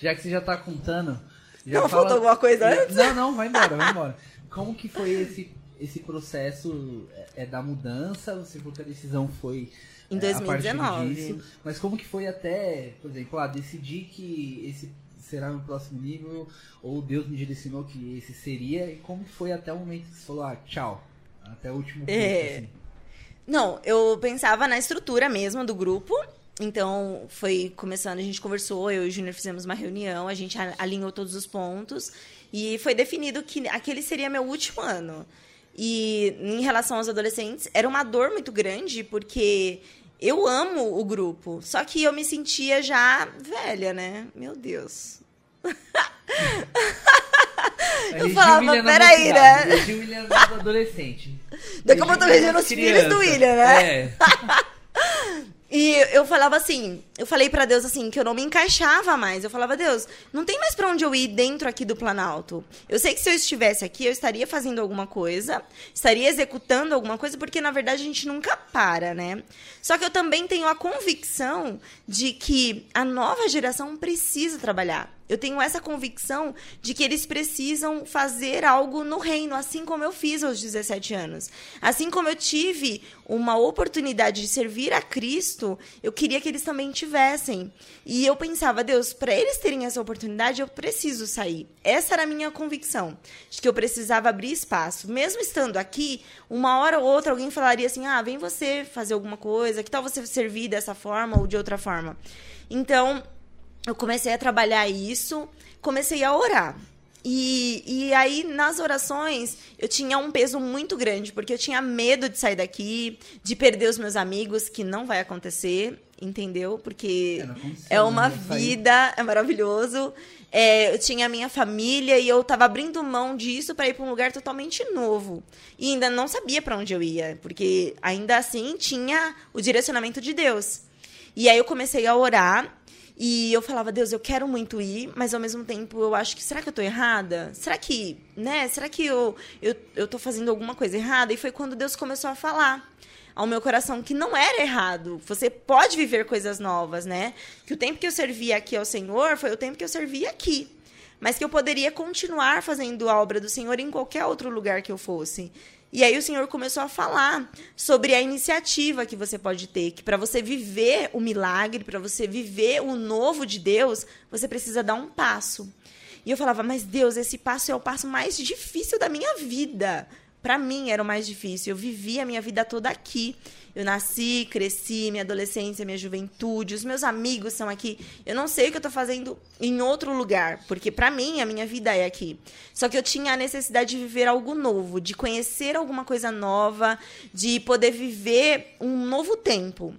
já que você já tá contando. Já não fala... faltou alguma coisa antes? Não, não, vai embora, vai embora. Como que foi esse, esse processo é, é da mudança? Você falou que a decisão foi em 2019. É, disso, mas como que foi até, por exemplo, ah, decidir que esse será no próximo nível, ou Deus me direcionou que esse seria, e como foi até o momento que você falou, ah, tchau, até o último ponto, é... assim. Não, eu pensava na estrutura mesmo do grupo, então, foi começando, a gente conversou, eu e o Júnior fizemos uma reunião, a gente alinhou todos os pontos e foi definido que aquele seria meu último ano. E em relação aos adolescentes, era uma dor muito grande, porque eu amo o grupo, só que eu me sentia já velha, né? Meu Deus. eu falava, peraí, né? O William é adolescente. Daqui a pouco eu tô regendo os filhos do William, né? É. E eu falava assim, eu falei para Deus assim, que eu não me encaixava mais. Eu falava, Deus, não tem mais para onde eu ir dentro aqui do Planalto. Eu sei que se eu estivesse aqui, eu estaria fazendo alguma coisa, estaria executando alguma coisa, porque na verdade a gente nunca para, né? Só que eu também tenho a convicção de que a nova geração precisa trabalhar. Eu tenho essa convicção de que eles precisam fazer algo no reino, assim como eu fiz aos 17 anos. Assim como eu tive uma oportunidade de servir a Cristo, eu queria que eles também tivessem. E eu pensava, Deus, para eles terem essa oportunidade, eu preciso sair. Essa era a minha convicção, de que eu precisava abrir espaço. Mesmo estando aqui, uma hora ou outra alguém falaria assim: ah, vem você fazer alguma coisa, que tal você servir dessa forma ou de outra forma? Então, eu comecei a trabalhar isso, comecei a orar. E, e aí, nas orações, eu tinha um peso muito grande, porque eu tinha medo de sair daqui, de perder os meus amigos, que não vai acontecer, entendeu? Porque é, é uma vida, é maravilhoso. É, eu tinha a minha família e eu estava abrindo mão disso para ir para um lugar totalmente novo. E ainda não sabia para onde eu ia, porque ainda assim tinha o direcionamento de Deus. E aí eu comecei a orar e eu falava, Deus, eu quero muito ir, mas ao mesmo tempo eu acho que, será que eu tô errada? Será que, né? Será que eu, eu, eu tô fazendo alguma coisa errada? E foi quando Deus começou a falar ao meu coração que não era errado. Você pode viver coisas novas, né? Que o tempo que eu servia aqui ao Senhor foi o tempo que eu servia aqui. Mas que eu poderia continuar fazendo a obra do Senhor em qualquer outro lugar que eu fosse. E aí o Senhor começou a falar sobre a iniciativa que você pode ter, que para você viver o milagre, para você viver o novo de Deus, você precisa dar um passo. E eu falava, mas Deus, esse passo é o passo mais difícil da minha vida. Pra mim era o mais difícil. Eu vivi a minha vida toda aqui. Eu nasci, cresci, minha adolescência, minha juventude, os meus amigos são aqui. Eu não sei o que eu tô fazendo em outro lugar, porque pra mim a minha vida é aqui. Só que eu tinha a necessidade de viver algo novo, de conhecer alguma coisa nova, de poder viver um novo tempo.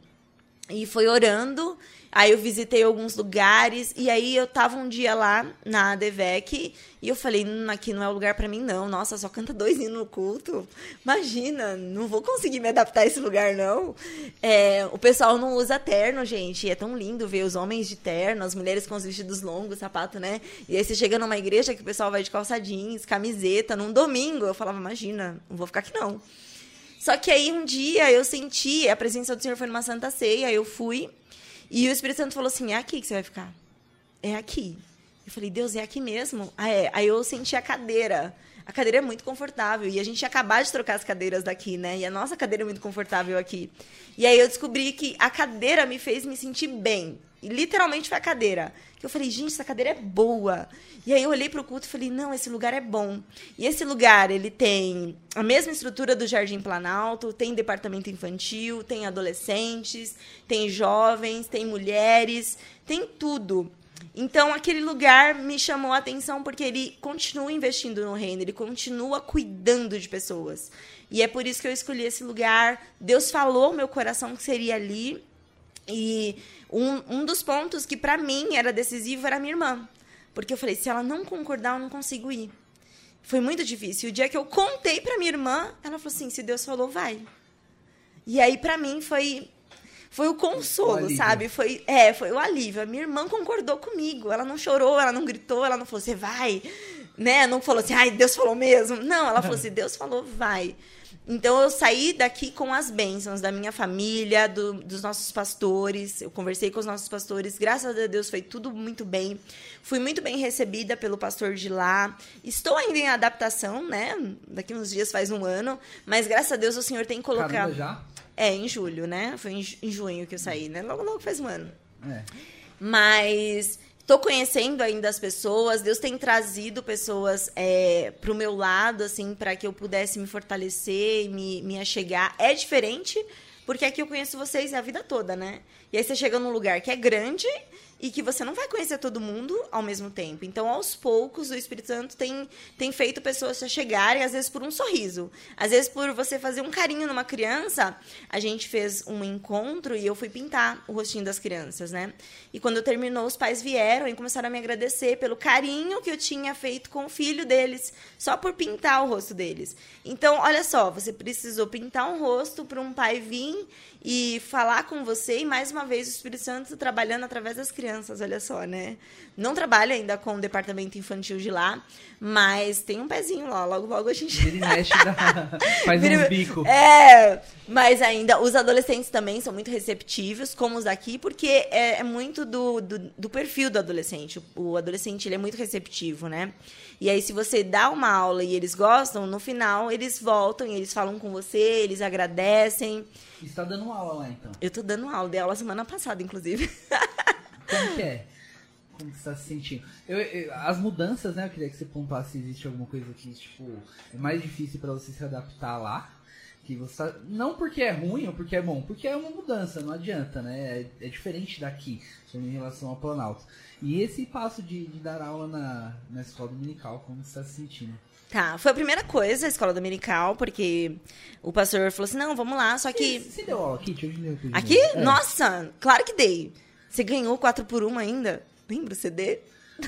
E foi orando Aí eu visitei alguns lugares e aí eu tava um dia lá na ADVEC e eu falei, hum, aqui não é o lugar para mim não. Nossa, só canta dois hinos no culto. Imagina, não vou conseguir me adaptar a esse lugar não. É, o pessoal não usa terno, gente. E é tão lindo ver os homens de terno, as mulheres com os vestidos longos, sapato, né? E aí você chega numa igreja que o pessoal vai de calça jeans, camiseta, num domingo. Eu falava, imagina, não vou ficar aqui não. Só que aí um dia eu senti, a presença do Senhor foi numa santa ceia, eu fui e o Espírito Santo falou assim: é aqui que você vai ficar. É aqui. Eu falei, Deus, é aqui mesmo? Ah, é. Aí eu senti a cadeira. A cadeira é muito confortável. E a gente ia acabar de trocar as cadeiras daqui, né? E a nossa cadeira é muito confortável aqui. E aí eu descobri que a cadeira me fez me sentir bem. Literalmente foi a cadeira. Que eu falei, gente, essa cadeira é boa. E aí eu olhei para o culto e falei, não, esse lugar é bom. E esse lugar, ele tem a mesma estrutura do Jardim Planalto, tem departamento infantil, tem adolescentes, tem jovens, tem mulheres, tem tudo. Então, aquele lugar me chamou a atenção porque ele continua investindo no reino, ele continua cuidando de pessoas. E é por isso que eu escolhi esse lugar. Deus falou meu coração que seria ali. E um, um dos pontos que para mim era decisivo era a minha irmã. Porque eu falei, se ela não concordar, eu não consigo ir. Foi muito difícil. O dia que eu contei para minha irmã, ela falou assim: se Deus falou, vai. E aí, para mim, foi foi o consolo, o sabe? Foi, é, foi o alívio. A minha irmã concordou comigo. Ela não chorou, ela não gritou, ela não falou, você vai, né? Não falou assim, ai, Deus falou mesmo. Não, ela falou assim, Deus falou, vai. Então eu saí daqui com as bênçãos da minha família, do, dos nossos pastores. Eu conversei com os nossos pastores. Graças a Deus foi tudo muito bem. Fui muito bem recebida pelo pastor de lá. Estou ainda em adaptação, né? Daqui uns dias faz um ano. Mas graças a Deus o Senhor tem colocado. Caramba, já? É, em julho, né? Foi em junho que eu saí, né? Logo, logo faz um ano. É. Mas Estou conhecendo ainda as pessoas. Deus tem trazido pessoas é, para o meu lado, assim, para que eu pudesse me fortalecer me, me achegar. É diferente, porque aqui eu conheço vocês a vida toda, né? E aí você chega num lugar que é grande e que você não vai conhecer todo mundo ao mesmo tempo. Então, aos poucos, o Espírito Santo tem, tem feito pessoas chegarem, às vezes por um sorriso, às vezes por você fazer um carinho numa criança. A gente fez um encontro e eu fui pintar o rostinho das crianças, né? E quando terminou, os pais vieram e começaram a me agradecer pelo carinho que eu tinha feito com o filho deles, só por pintar o rosto deles. Então, olha só, você precisou pintar um rosto para um pai vir e falar com você, e mais uma vez o Espírito Santo trabalhando através das crianças, olha só, né? Não trabalha ainda com o departamento infantil de lá, mas tem um pezinho lá, logo logo a gente. Ele mexe, da... faz uns bico. É, mas ainda os adolescentes também são muito receptivos, como os daqui, porque é, é muito do, do, do, perfil do adolescente. O, adolescente ele é muito receptivo, né? E aí, se você dá uma aula e eles gostam, no final eles voltam e eles falam com você, eles agradecem. E está dando aula lá, então? Eu estou dando aula, dei aula semana passada, inclusive. Como que é? Como que você está se sentindo? Eu, eu, as mudanças, né? Eu queria que você pontuasse se existe alguma coisa que, tipo, é mais difícil para você se adaptar lá. Que você tá, não porque é ruim ou porque é bom, porque é uma mudança, não adianta, né? É, é diferente daqui, em relação ao Planalto. E esse passo de, de dar aula na, na escola dominical, como você está se sentindo? Tá, foi a primeira coisa, a escola dominical, porque o pastor falou assim, não, vamos lá, só que... Você, deu aula aqui? Deixa eu ver aqui? É. Nossa, claro que dei. Você ganhou 4 por 1 ainda? Lembra o CD?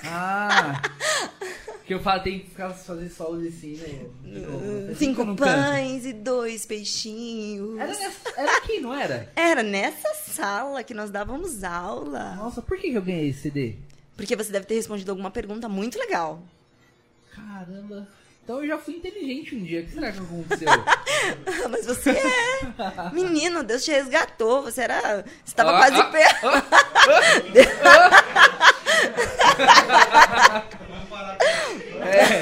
Ah! que eu falo, tem que ficar fazer solos assim, né? Cinco pães e dois peixinhos. Era, nessa, era aqui, não era? Era nessa sala que nós dávamos aula. Nossa, por que eu ganhei esse CD? Porque você deve ter respondido alguma pergunta muito legal. Caramba. Então eu já fui inteligente um dia. O que será que aconteceu? Mas você é. Menino, Deus te resgatou. Você era. Você tava ah, quase ah, pé. Ah, é.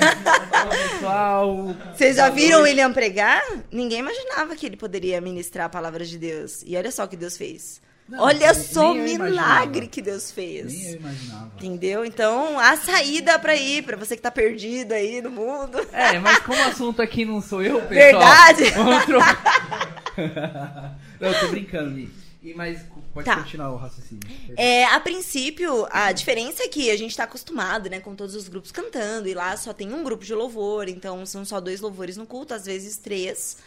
Vocês já viram o William pregar? Ninguém imaginava que ele poderia ministrar a palavra de Deus. E olha só o que Deus fez. Não, Olha só o milagre que Deus fez. Nem eu imaginava. Entendeu? Então, a saída pra ir, pra você que tá perdido aí no mundo. É, mas como o assunto aqui não sou eu, pessoal. Verdade. Trocar. não, eu tô brincando, Li. E, mas pode Tá. continuar o raciocínio. É, a princípio, a diferença é que a gente tá acostumado, né, com todos os grupos cantando, e lá só tem um grupo de louvor, então são só dois louvores no culto, às vezes três.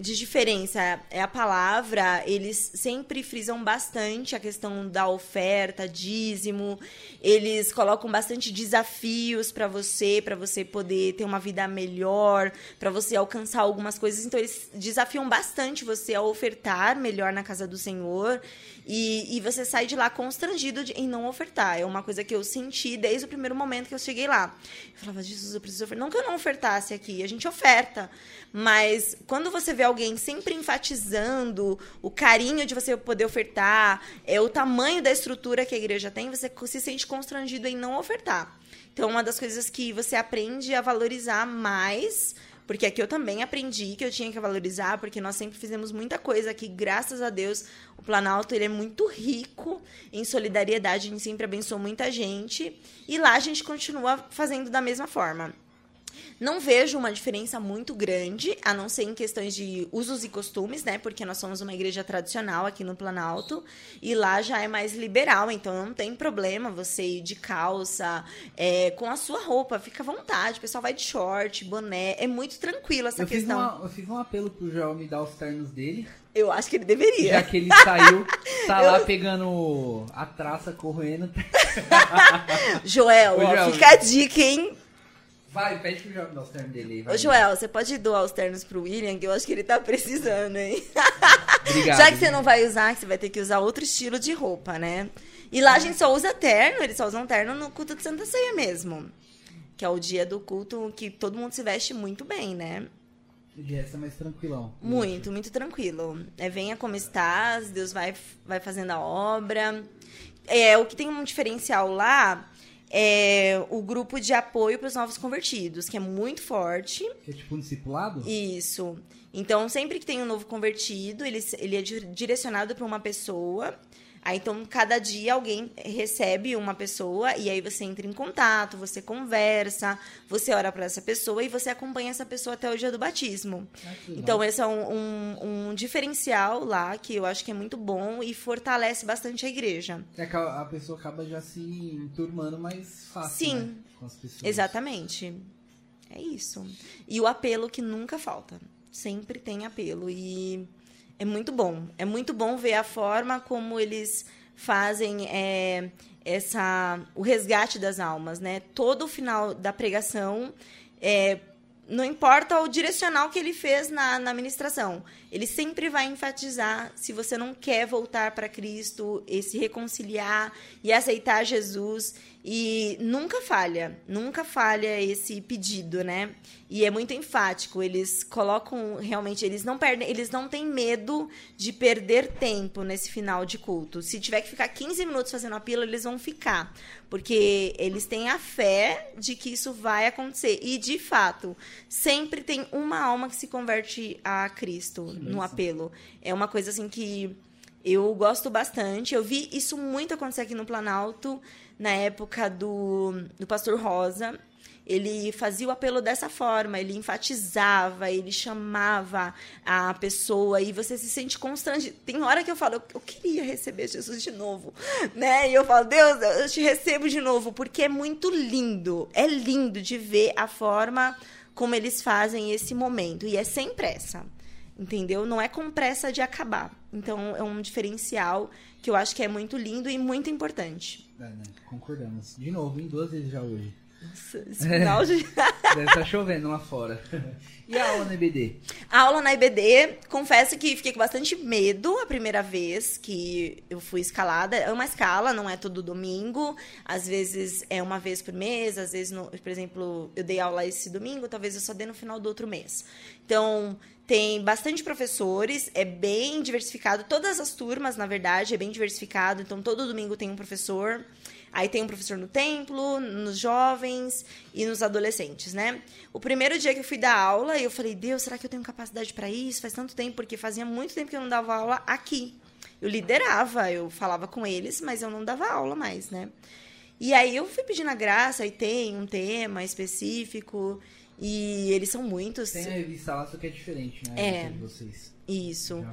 De diferença é a palavra, eles sempre frisam bastante a questão da oferta, dízimo, eles colocam bastante desafios para você, para você poder ter uma vida melhor, para você alcançar algumas coisas. Então eles desafiam bastante você a ofertar melhor na casa do Senhor e, e você sai de lá constrangido de- em não ofertar. É uma coisa que eu senti desde o primeiro momento que eu cheguei lá. Eu falava, Jesus, eu preciso ofertar. Não que eu não ofertasse aqui, a gente oferta. Mas quando você vê alguém sempre enfatizando o carinho de você poder ofertar, é o tamanho da estrutura que a igreja tem, você se sente constrangido em não ofertar. Então, uma das coisas que você aprende a valorizar mais, porque aqui eu também aprendi que eu tinha que valorizar, porque nós sempre fizemos muita coisa aqui, graças a Deus. O Planalto ele é muito rico em solidariedade, a gente sempre abençoou muita gente. E lá a gente continua fazendo da mesma forma. Não vejo uma diferença muito grande, a não ser em questões de usos e costumes, né? Porque nós somos uma igreja tradicional aqui no Planalto e lá já é mais liberal, então não tem problema você ir de calça, é, com a sua roupa, fica à vontade. O pessoal vai de short, boné, é muito tranquilo essa Eu fiz, questão. uma- eu fiz um apelo pro Joel me dar os ternos dele. Eu acho que ele Já deveria. que ele saiu, tá lá pegando a traça, correndo. Joel, Ô, ó, Joel. fica a dica, hein? Vai, pede pro Joel dar os ternos dele aí. vai. Ô, Joel, você pode doar os ternos pro William, que eu acho que ele tá precisando, hein? Obrigado. Já que você não vai usar, que você vai ter que usar outro estilo de roupa, né? E lá a gente só usa terno, eles só usam terno no culto de Santa Ceia mesmo. Que é o dia do culto que todo mundo se veste muito bem, né? De resto é mais tranquilão. Muito, muito tranquilo. É, venha como estás, Deus vai, vai fazendo a obra. É, o que tem um diferencial lá é o grupo de apoio para os novos convertidos, que é muito forte. É tipo um discipulado? Isso. Então, sempre que tem um novo convertido, ele, ele é di- direcionado para uma pessoa. Aí, então, cada dia alguém recebe uma pessoa e aí você entra em contato, você conversa, você ora para essa pessoa e você acompanha essa pessoa até o dia do batismo. Legal. Então, esse é um, um, um diferencial lá que eu acho que é muito bom e fortalece bastante a igreja. É que a a pessoa acaba já se enturmando mais fácil. Sim. né, com as pessoas. Exatamente. É isso. E o apelo que nunca falta. Sempre tem apelo. E é muito bom. É muito bom ver a forma como eles fazem é, essa o resgate das almas, né? Todo o final da pregação é, não importa o direcional que ele fez na, na ministração, ele sempre vai enfatizar se você não quer voltar para Cristo, e se reconciliar e aceitar Jesus. E nunca falha, nunca falha esse pedido, né? E é muito enfático. Eles colocam realmente, eles não perdem, eles não têm medo de perder tempo nesse final de culto. Se tiver que ficar 15 minutos fazendo a pílula, eles vão ficar. Porque eles têm a fé de que isso vai acontecer. E, de fato, sempre tem uma alma que se converte a Cristo no apelo. É uma coisa assim que eu gosto bastante. Eu vi isso muito acontecer aqui no Planalto, na época do, do Pastor Rosa. Ele fazia o apelo dessa forma, ele enfatizava, ele chamava a pessoa e você se sente constrangido. Tem hora que eu falo, eu, queria receber Jesus de novo, né? E eu falo, Deus, eu te recebo de novo, porque é muito lindo. É lindo de ver a forma como eles fazem esse momento. E é sem pressa entendeu? Não é com pressa de acabar. Então é um diferencial que eu acho que é muito lindo e muito importante. É, né? Concordamos. De novo, em duas vezes já hoje. Nossa, esse final de... Deve estar chovendo lá fora. E a aula no EBD? A aula na IBD, confesso que fiquei com bastante medo a primeira vez que eu fui escalada. É uma escala, não é todo domingo. Às vezes é uma vez por mês, às vezes, no- por exemplo, eu dei aula esse domingo, talvez eu só dê no final do outro mês. Então, tem bastante professores, é bem diversificado. Todas as turmas, na verdade, é bem diversificado. Então, todo domingo tem um professor. Aí tem um professor no templo, nos jovens e nos adolescentes, né? O primeiro dia que eu fui dar aula, eu falei, Deus, será que eu tenho capacidade para isso? Faz tanto tempo, porque fazia muito tempo que eu não dava aula aqui. eu liderava, eu falava com eles, mas eu não dava aula mais, né? E aí eu fui pedindo a graça, e tem um tema específico, e eles são muitos. Tem a revista lá, só que é diferente, né? É. De vocês. Isso.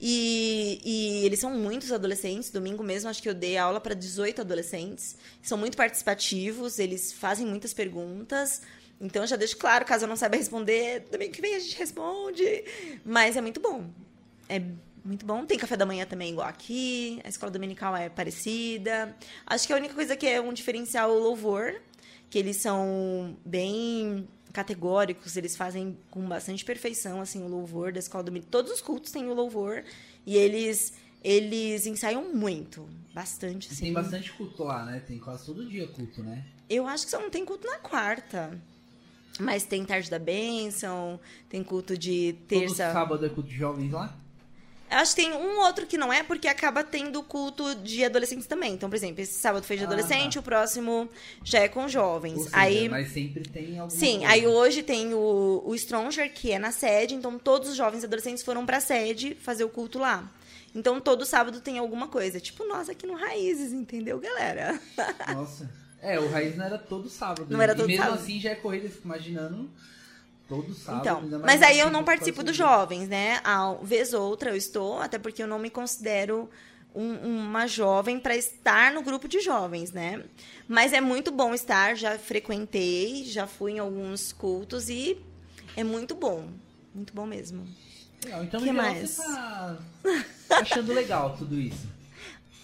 E, e eles são muitos adolescentes. Domingo mesmo, acho que eu dei aula para 18 adolescentes. São muito participativos, eles fazem muitas perguntas. Então, eu já deixo claro, caso eu não saiba responder, domingo que vem a gente responde. Mas é muito bom. É muito bom. Tem café da manhã também, igual aqui. A escola dominical é parecida. Acho que a única coisa que é um diferencial é o louvor, que eles são bem categóricos, eles fazem com bastante perfeição assim o louvor da escola dominical. Todos os cultos têm o louvor e eles eles ensaiam muito, bastante assim. Tem bastante culto lá, né? Tem quase todo dia culto, né? Eu acho que só não tem culto na quarta. Mas tem tarde da bênção, tem culto de Todo terça. sábado é culto de jovens lá? Acho que tem um outro que não é, porque acaba tendo culto de adolescentes também. Então, por exemplo, esse sábado foi de Ah, adolescente, tá. o próximo já é com jovens. Seja, aí, Mas sempre tem alguma sim, coisa. aí hoje tem o, o Stronger, que é na sede, então todos os jovens e adolescentes foram pra sede fazer o culto lá. Então, todo sábado tem alguma coisa. Tipo nós aqui no Raízes, entendeu, galera? Nossa. É, o Raiz não era todo sábado. Não era e todo mesmo sábado. assim já é corrida, eu fico imaginando todo sábado. Então, mas aí eu não participo dos jovens, né? A vez ou outra eu estou, até porque eu não me considero um- uma jovem para estar no grupo de jovens, né? Mas é muito bom estar, já frequentei, já fui em alguns cultos e é muito bom. Muito bom mesmo. Legal, então Que mais? você tá achando legal tudo isso.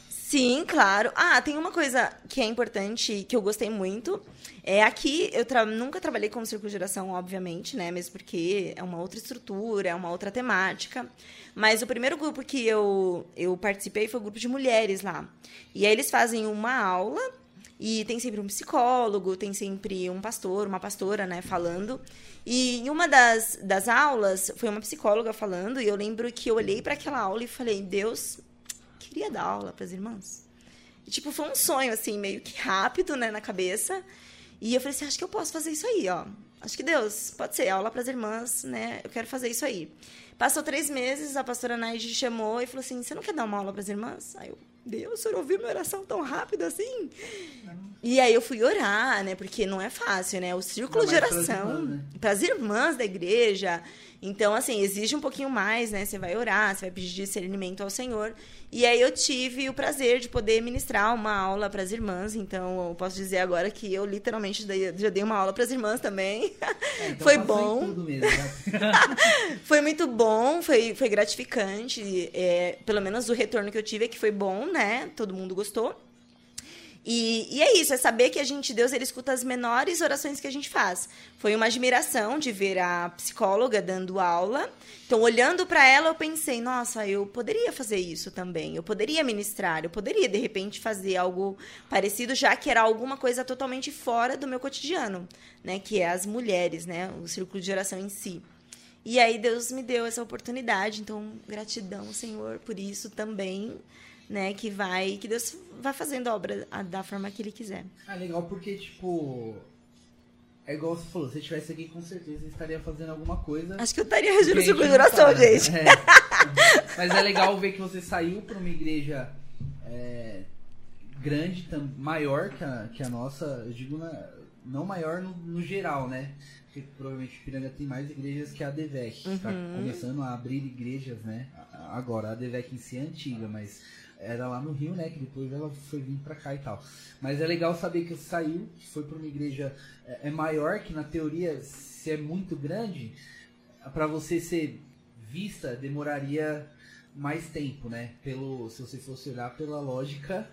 Sim, claro. Ah, tem uma coisa que é importante, que eu gostei muito. É aqui, eu tra- nunca trabalhei como geração, obviamente, né? Mesmo porque é uma outra estrutura, é uma outra temática. Mas o primeiro grupo que eu, eu participei foi o grupo de mulheres lá. E aí eles fazem uma aula e tem sempre um psicólogo, tem sempre um pastor, uma pastora, né, falando. E em uma das, das aulas foi uma psicóloga falando, e eu lembro que eu olhei para aquela aula e falei: Deus, queria dar aula para as irmãs. E, tipo, foi um sonho, assim, meio que rápido, né, na cabeça. E eu falei assim, acho que eu posso fazer isso aí, ó. Acho que Deus, pode ser, aula para as irmãs, né? Eu quero fazer isso aí. Passou três meses, a pastora Naide chamou e falou assim, você não quer dar uma aula para as irmãs? Aí eu, Deus, o senhor ouviu minha oração tão rápido assim? E aí eu fui orar, né? Porque não é fácil, né? O círculo de Ainda mais pras oração irmãs, né? para as irmãs da igreja. Então, assim, exige um pouquinho mais, né? Você vai orar, você vai pedir discernimento ao Senhor. E aí eu tive o prazer de poder ministrar uma aula para as irmãs. Então, eu posso dizer agora que eu literalmente dei- já dei uma aula para as irmãs também. É, então Foi bom. Tudo mesmo, né? foi muito bom, foi, foi gratificante. É, pelo menos o retorno que eu tive é que foi bom, né? Todo mundo gostou. E, e é isso, é saber que a gente, Deus, ele escuta as menores orações que a gente faz. Foi uma admiração de ver a psicóloga dando aula. Então, olhando para ela, eu pensei, nossa, eu poderia fazer isso também. Eu poderia ministrar, eu poderia, de repente, fazer algo parecido, já que era alguma coisa totalmente fora do meu cotidiano, né? Que é as mulheres, né? O círculo de oração em si. E aí Deus me deu essa oportunidade, então gratidão, Senhor, por isso também, né, que vai, que Deus vai fazendo a obra da forma que ele quiser. Ah, legal porque, tipo. É igual você falou, se você estivesse aqui, com certeza estaria fazendo alguma coisa. Acho que eu estaria regindo o Gente, círculo de não oração, para. gente. É. Mas é legal ver que você saiu para uma igreja é, grande, maior que a, que a nossa. Eu digo na- não maior no, no geral, né? Porque provavelmente Piranga tem mais igrejas que a DEVEC. Está Uhum. começando a abrir igrejas, né? Agora, a DEVEC em si é antiga, mas era lá no Rio, né? Que depois ela foi vir pra cá e tal. Mas é legal saber que você saiu, que foi pra uma igreja é, é maior, que na teoria, se é muito grande, para você ser vista, demoraria mais tempo, né? Pelo, se você fosse olhar pela lógica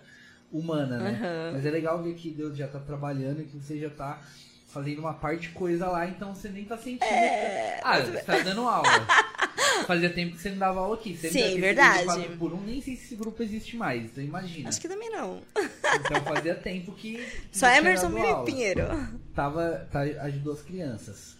humana, né? Aham. Mas é legal ver que Deus já tá trabalhando e que você já tá fazendo uma parte de coisa lá, então você nem tá sentindo. É, Ah, você tá dando aula. Fazia tempo que você não dava aula aqui. Você Sim, verdade. Por um, nem sei se esse grupo existe mais, então imagina. Acho que também não. Então fazia tempo que. Só Emerson. Pinheiro. Tava, tá, ajudou as crianças.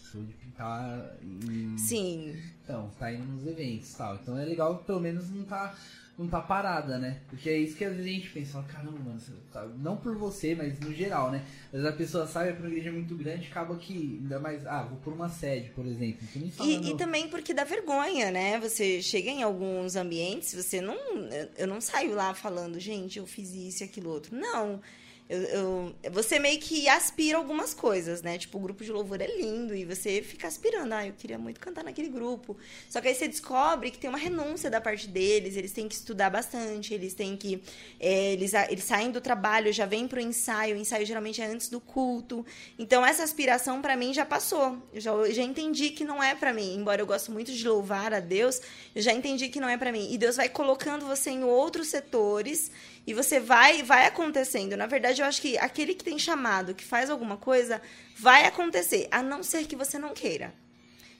Em- Sim. Então, tá indo nos eventos e tal. Então é legal, pelo menos não tá não tá parada, né? Porque é isso que às vezes a gente pensa, caramba, mano, tá- não por você, mas no geral, né? Às vezes a pessoa sai pra uma igreja muito grande, acaba que, ainda mais, ah, vou por uma sede, por exemplo. E, e também porque dá vergonha, né? Você chega em alguns ambientes, você não. Eu não saio lá falando, gente, eu fiz isso e aquilo outro. Não. Eu, você meio que aspira algumas coisas, né? Tipo, o grupo de louvor é lindo e você fica aspirando. Ah, eu queria muito cantar naquele grupo. Só que aí você descobre que tem uma renúncia da parte deles, eles têm que estudar bastante, eles têm que. é, eles, eles saem do trabalho, já vêm pro ensaio, o ensaio geralmente é antes do culto. Então, essa aspiração pra mim já passou. Eu já, eu já entendi que não é pra mim. Embora eu gosto muito de louvar a Deus, eu já entendi que não é pra mim. E Deus vai colocando você em outros setores e você vai vai acontecendo. Na verdade, eu acho que aquele que tem chamado, que faz alguma coisa, vai acontecer, a não ser que você não queira.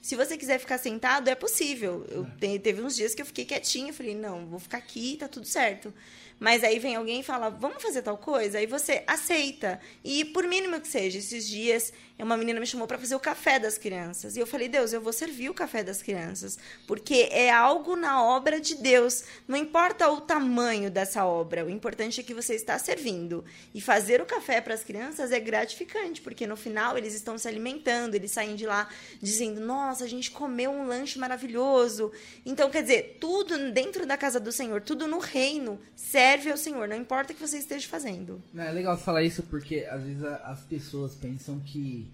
Se você quiser ficar sentado, é possível. Eu te- teve uns dias que eu fiquei quietinha, falei, não, vou ficar aqui, tá tudo certo. Mas aí vem alguém e fala, vamos fazer tal coisa? Aí você aceita. E por mínimo que seja, esses dias uma menina me chamou para fazer o café das crianças. E eu falei, Deus, eu vou servir o café das crianças. Porque é algo na obra de Deus. Não importa o tamanho dessa obra, o importante é que você está servindo. E fazer o café para as crianças é gratificante, porque no final eles estão se alimentando, eles saem de lá dizendo, nossa, a gente comeu um lanche maravilhoso. Então, quer dizer, tudo dentro da casa do Senhor, tudo no reino, serve ao Senhor, não importa o que você esteja fazendo. Não, É legal falar isso porque às vezes as pessoas pensam que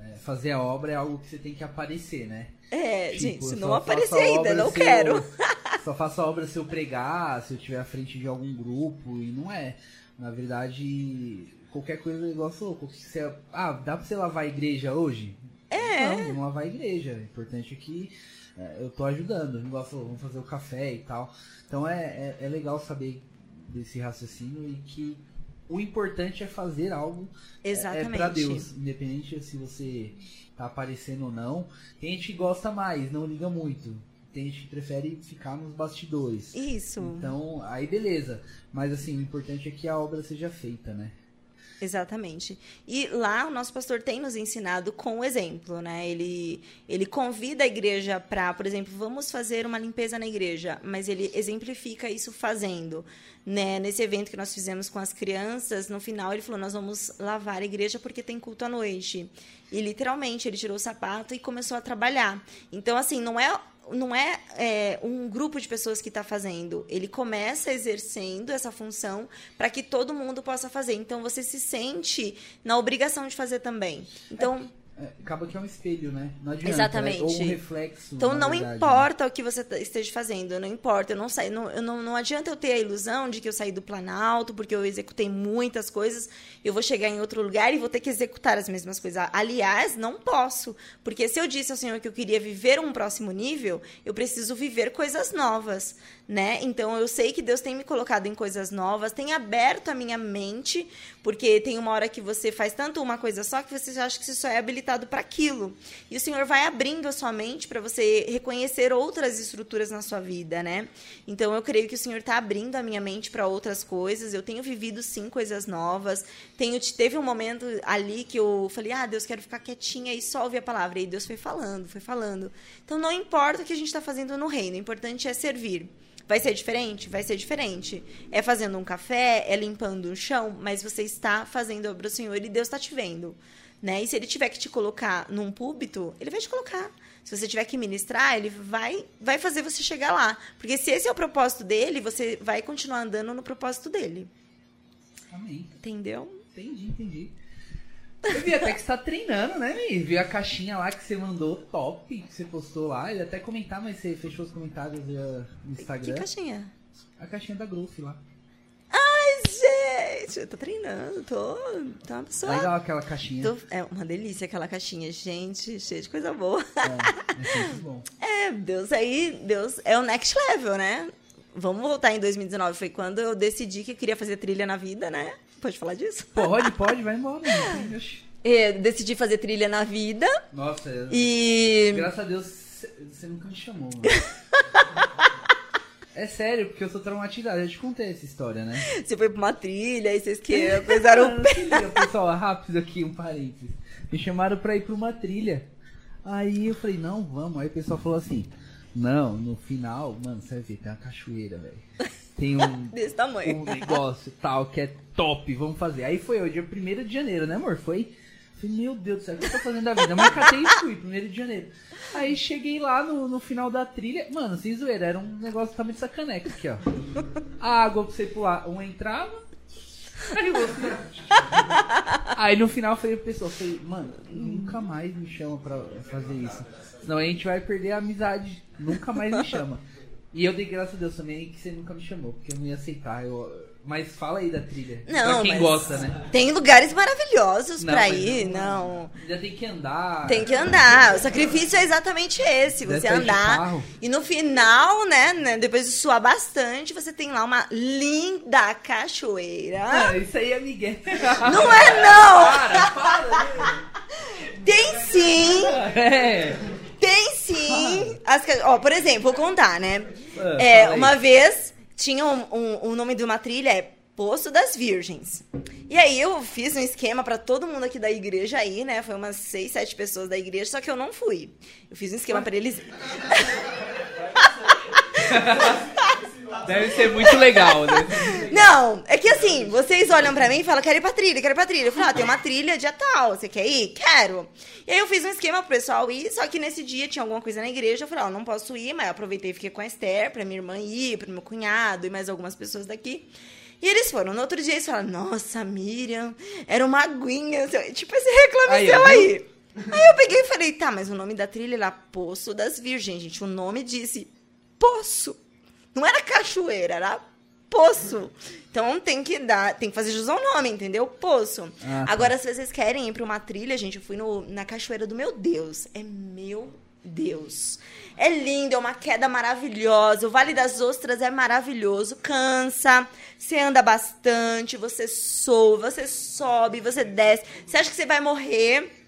é, fazer a obra é algo que você tem que aparecer, né? É, Tipo, gente, se não aparecer ainda, não se eu- quero. só faço a obra se eu pregar, se eu estiver à frente de algum grupo, e não é. Na verdade, qualquer coisa você falou. qualquer- você- ah, dá pra você lavar a igreja hoje? É. Não, vamos lavar a igreja. O importante é que é, eu tô ajudando. Você falou, vamos fazer o café e tal. Então é, é, é legal saber desse raciocínio e que o importante é fazer algo é- É Exatamente. pra Deus, independente se você tá aparecendo ou não. Tem gente que gosta mais, não liga muito. Tem gente que prefere ficar nos bastidores. Isso, Então, aí beleza. Mas assim, o importante é que a obra seja feita, né? Exatamente. E lá o nosso pastor tem nos ensinado com o exemplo, né? Ele, ele convida a igreja para, por exemplo, vamos fazer uma limpeza na igreja, mas ele exemplifica isso fazendo. Né? Nesse evento que nós fizemos com as crianças, no final ele falou: Nós vamos lavar a igreja porque tem culto à noite. E literalmente ele tirou o sapato e começou a trabalhar. Então, assim, não é não é, é, um grupo de pessoas que está fazendo. Ele começa exercendo essa função para que todo mundo possa fazer. Então você se sente na obrigação de fazer também. Então, acaba que é um espelho, né? Não adianta. Exatamente. É, ou um reflexo. então não verdade, né? importa o que você esteja fazendo, não importa. Eu não, saí, não, eu não, não adianta eu ter a ilusão de que eu saí do Planalto, porque eu executei muitas coisas, eu vou chegar em outro lugar e vou ter que executar as mesmas coisas. Aliás, não posso. Porque se eu disse ao Senhor que eu queria viver um próximo nível, eu preciso viver coisas novas, né? Então eu sei que Deus tem me colocado em coisas novas, tem aberto a minha mente, porque tem uma hora que você faz tanto uma coisa só que você acha que você só é habilitado para aquilo. E o Senhor vai abrindo a sua mente para você reconhecer outras estruturas na sua vida, né? Então eu creio que o Senhor está abrindo a minha mente para outras coisas. Eu tenho vivido sim coisas novas. Tenho teve um momento ali que eu falei: "Ah, Deus, quero ficar quietinha e só ouvir a palavra". E Deus foi falando, foi falando. Então não importa o que a gente está fazendo no reino, o importante é servir. Vai ser diferente? Vai ser diferente. É fazendo um café, é limpando o chão, mas você está fazendo a obra Senhor e Deus está te vendo. Né? E se ele tiver que te colocar num púlpito, ele vai te colocar. Se você tiver que ministrar, ele vai, vai fazer você chegar lá. Porque se esse é o propósito dele, você vai continuar andando no propósito dele. Amém. Entendeu? Entendi, entendi. Eu vi até que você tá treinando, né, Mi? Vi a caixinha lá que você mandou, top, que você postou lá. Ia até comentar, mas você fechou os comentários no Que Instagram. caixinha? A caixinha da Growth lá. Gente, eu tô treinando, tô. Tô uma pessoa. Legal aquela caixinha. Tô- é uma delícia aquela caixinha, gente, cheia de coisa boa. É, é sempre bom. É, Deus aí, Deus é o next level, né? Vamos voltar em 2019, foi quando eu decidi que eu queria fazer trilha na vida, né? Pode falar disso? Pode, pode, vai embora. oxi. É, decidi fazer trilha na vida Nossa, eu- e graças a Deus cê- você nunca me chamou, mano. É sério, porque eu sou traumatizado. Eu te contei essa história, né? você foi pra uma trilha e vocês que coisaram o pé. Pessoal, rápido aqui, um parênteses. Me chamaram pra ir pra uma trilha. Aí eu falei, não, vamos. Aí o pessoal falou assim, não, no final, mano, você vai ver, tem uma cachoeira, velho. tem um, Desse tamanho. um negócio tal que é top, vamos fazer. Aí foi o dia 1 de janeiro, né, amor? Foi. Meu Deus do céu, o que eu tô fazendo da vida? Mas catei e fui, 1 de janeiro. Aí cheguei lá no, no final da trilha, mano, sem zoeira, era um negócio também de sacaneca aqui, ó. A água pra você pular, um entrava, aí outro. Aí no final eu falei pro pessoal, falei, mano, nunca mais me chama pra fazer isso. Senão a gente vai perder a amizade. Nunca mais me chama. E eu dei graças a Deus também que você nunca me chamou, porque eu não ia aceitar. Eu... Mas fala aí da trilha. Não, pra quem gosta, né? Tem lugares maravilhosos Não, pra ir, não- não. Já tem que andar. Tem que andar. O sacrifício é exatamente esse. Deve Você sair de andar. E no final, né, né, depois de suar bastante, você tem lá uma linda cachoeira. Ah, isso aí é Miguel. Não é não! Para, para. Tem sim! É. Tem sim! As ó, por exemplo, vou contar, né? Ah, É, uma vez tinha um, um- um nome de uma trilha, é Poço das Virgens. E aí eu fiz um esquema pra todo mundo aqui da igreja aí, né? Foi umas seis, sete pessoas da igreja, só que eu não fui. Eu fiz um esquema pra eles. Deve ser muito legal, né? Não, é que assim, vocês olham pra mim e falam, quero ir pra trilha, quero ir pra trilha. Eu falo, ah, tem uma trilha dia tal, você quer ir? Quero. E aí eu fiz um esquema pro pessoal ir, só que nesse dia tinha alguma coisa na igreja, eu falei, ó, não posso ir, mas eu aproveitei e fiquei com a Esther, pra minha irmã ir, pro meu cunhado e mais algumas pessoas daqui. E eles foram. No outro dia eles falaram, nossa, Miriam, era uma aguinha. Tipo esse reclame Aí, aí. Aí eu peguei e falei, tá, mas o nome da trilha era Poço das Virgens, gente. O nome disse Poço. Não era cachoeira, era poço. Então tem que dar, tem que fazer jus ao nome, entendeu? Poço. Ah, tá. Agora, se vocês querem ir pra uma trilha, gente, eu fui no, na cachoeira do meu Deus. É meu Deus. É lindo, é uma queda maravilhosa. O Vale das Ostras é maravilhoso. Cansa, você anda bastante, você soa, você sobe, você desce. Você acha que você vai morrer.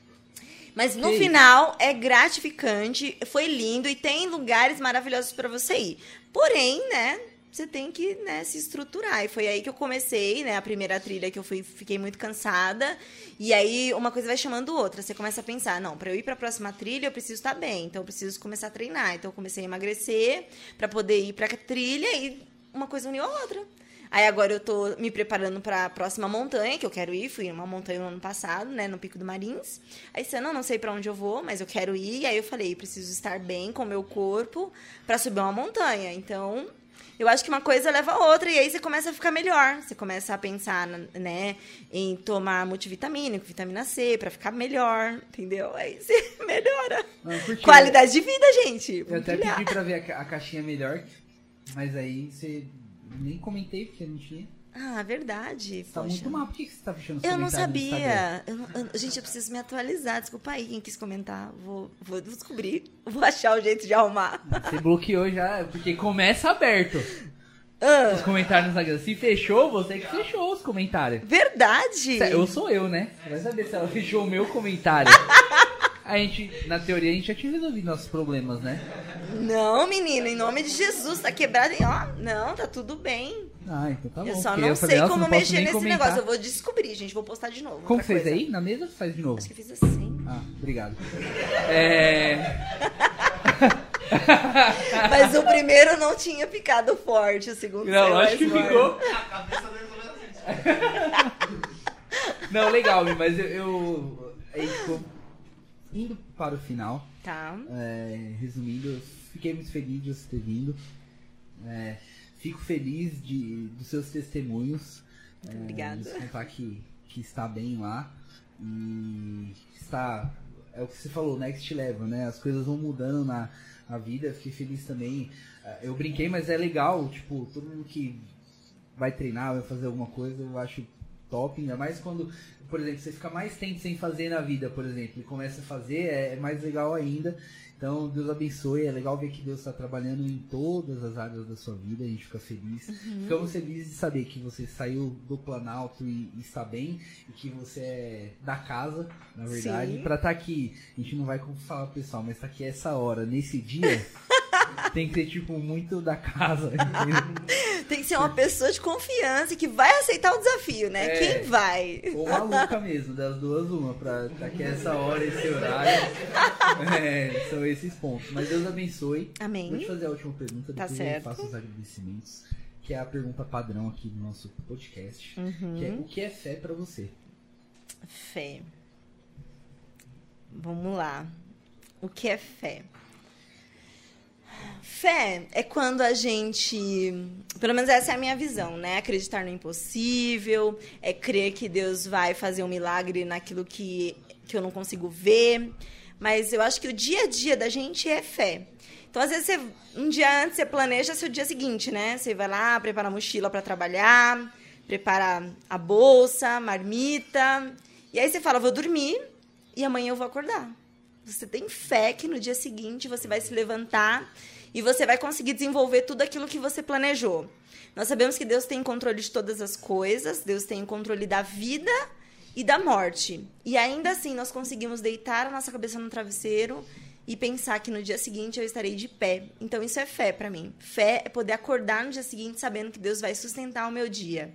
Mas no Que final é gratificante, foi lindo e tem lugares maravilhosos para você ir. Porém, né, você tem que né, se estruturar. E foi aí que eu comecei, né? A primeira trilha que eu fui, fiquei muito cansada. E aí uma coisa vai chamando outra. Você começa a pensar, não, para eu ir para a próxima trilha eu preciso estar bem, então eu preciso começar a treinar. Então eu comecei a emagrecer para poder ir para a trilha e uma coisa uniu a outra. Aí agora eu tô me preparando para a próxima montanha que eu quero ir. Fui numa montanha no ano passado, né, no Pico do Marins. Aí esse ano eu não sei para onde eu vou, mas eu quero ir. E aí eu falei, preciso estar bem com o meu corpo para subir uma montanha. Então, eu acho que uma coisa leva a outra e aí você começa a ficar melhor. Você começa a pensar, né, em tomar multivitamínico, vitamina C para ficar melhor, entendeu? Aí você melhora. Ah, curti. Qualidade de vida, gente. Eu até pedi pra ver a, ca- a caixinha melhor, mas aí você nem comentei porque não tinha. Ah, verdade. Tá poxa. muito mal. Por que você tá fechando Eu não sabia. Eu não- eu- gente, eu preciso me atualizar. Desculpa aí quem quis comentar. Vou, vou descobrir. Vou achar o jeito de arrumar. Você bloqueou já, porque começa aberto Ah, os comentários no Instagram. Se fechou, você que fechou os comentários. verdade. Eu sou eu, né? Vai saber se ela fechou o meu comentário. A gente, na teoria, a gente já tinha resolvido nossos problemas, né? Não, menino, em nome de Jesus, tá quebrado. Ó, não, tá tudo bem. Ah, então tá bom. eu só não eu sei falei, nossa, como não mexer nesse comentar. negócio. Eu vou descobrir, gente. Vou postar de novo. Como fez coisa. aí? Na mesa? Faz de novo. Acho que eu fiz assim. Ah, obrigado. É... Mas o primeiro não tinha ficado forte, o segundo Não, acho que mais ficou. A cabeça dele também assim. Não, legal, mas eu. eu a gente ficou indo para o final. Tá. É, resumindo, fiquei muito feliz de você ter vindo. É, fico feliz de, dos seus testemunhos. Muito É, obrigada. de contar que, que está bem lá. E está. É o que você falou, te leva, né? As coisas vão mudando na, na vida. Fiquei feliz também. É, Eu brinquei, mas é legal, tipo, todo mundo que vai treinar, vai fazer alguma coisa, eu acho top, ainda mais quando, por exemplo, você fica mais tempo sem fazer na vida, por exemplo, e começa a fazer, é, é mais legal ainda. Então, Deus abençoe, é legal ver que Deus está trabalhando em todas as áreas da sua vida, a gente fica feliz. Ficamos felizes de saber que você saiu do Planalto e, e está bem, e que você é da casa, na verdade. Para estar aqui, a gente não vai falar pessoal, mas tá aqui essa hora, nesse dia, tem que ser, tipo, muito da casa, que ser uma pessoa de confiança que vai aceitar o desafio, né? É. Quem vai? Ou maluca mesmo, das duas uma, pra estar aqui essa hora, esse horário. É, são esses pontos. Mas Deus abençoe. Amém. Vou te fazer a última pergunta, Tá depois certo. eu faço os agradecimentos. que é a pergunta padrão aqui do nosso podcast, que é o que é fé pra você? Fé. Vamos lá. O que é fé? Fé é quando a gente, pelo menos essa é a minha visão, né? Acreditar no impossível, é crer que Deus vai fazer um milagre naquilo que, que eu não consigo ver. Mas eu acho que o dia a dia da gente é fé. Então, às vezes, você, um dia antes você planeja seu dia seguinte, né? Você vai lá, prepara a mochila para trabalhar, prepara a bolsa, marmita. E aí você fala, vou dormir e amanhã eu vou acordar. Você tem fé que no dia seguinte você vai se levantar e você vai conseguir desenvolver tudo aquilo que você planejou. Nós sabemos que Deus tem controle de todas as coisas, Deus tem controle da vida e da morte. E ainda assim nós conseguimos deitar a nossa cabeça no travesseiro e pensar que no dia seguinte eu estarei de pé. Então isso é fé para mim. Fé é poder acordar no dia seguinte sabendo que Deus vai sustentar o meu dia.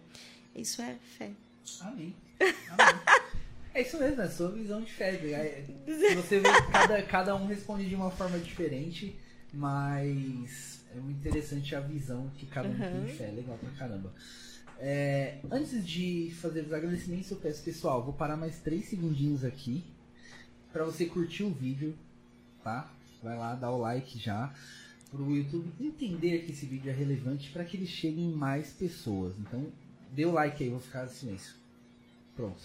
Isso é fé. Amém. Amém. É isso mesmo, é a sua visão de fé. É, Você vê que cada, cada um responde de uma forma diferente, mas é muito interessante a visão que cada um tem de fé. Legal pra caramba. É, antes de fazer os agradecimentos, eu peço, pessoal, vou parar mais três segundinhos aqui pra você curtir o vídeo, tá? Vai lá, dá o like já pro YouTube entender que esse vídeo é relevante para que ele chegue em mais pessoas. Então, dê o like aí, vou ficar em silêncio. Pronto.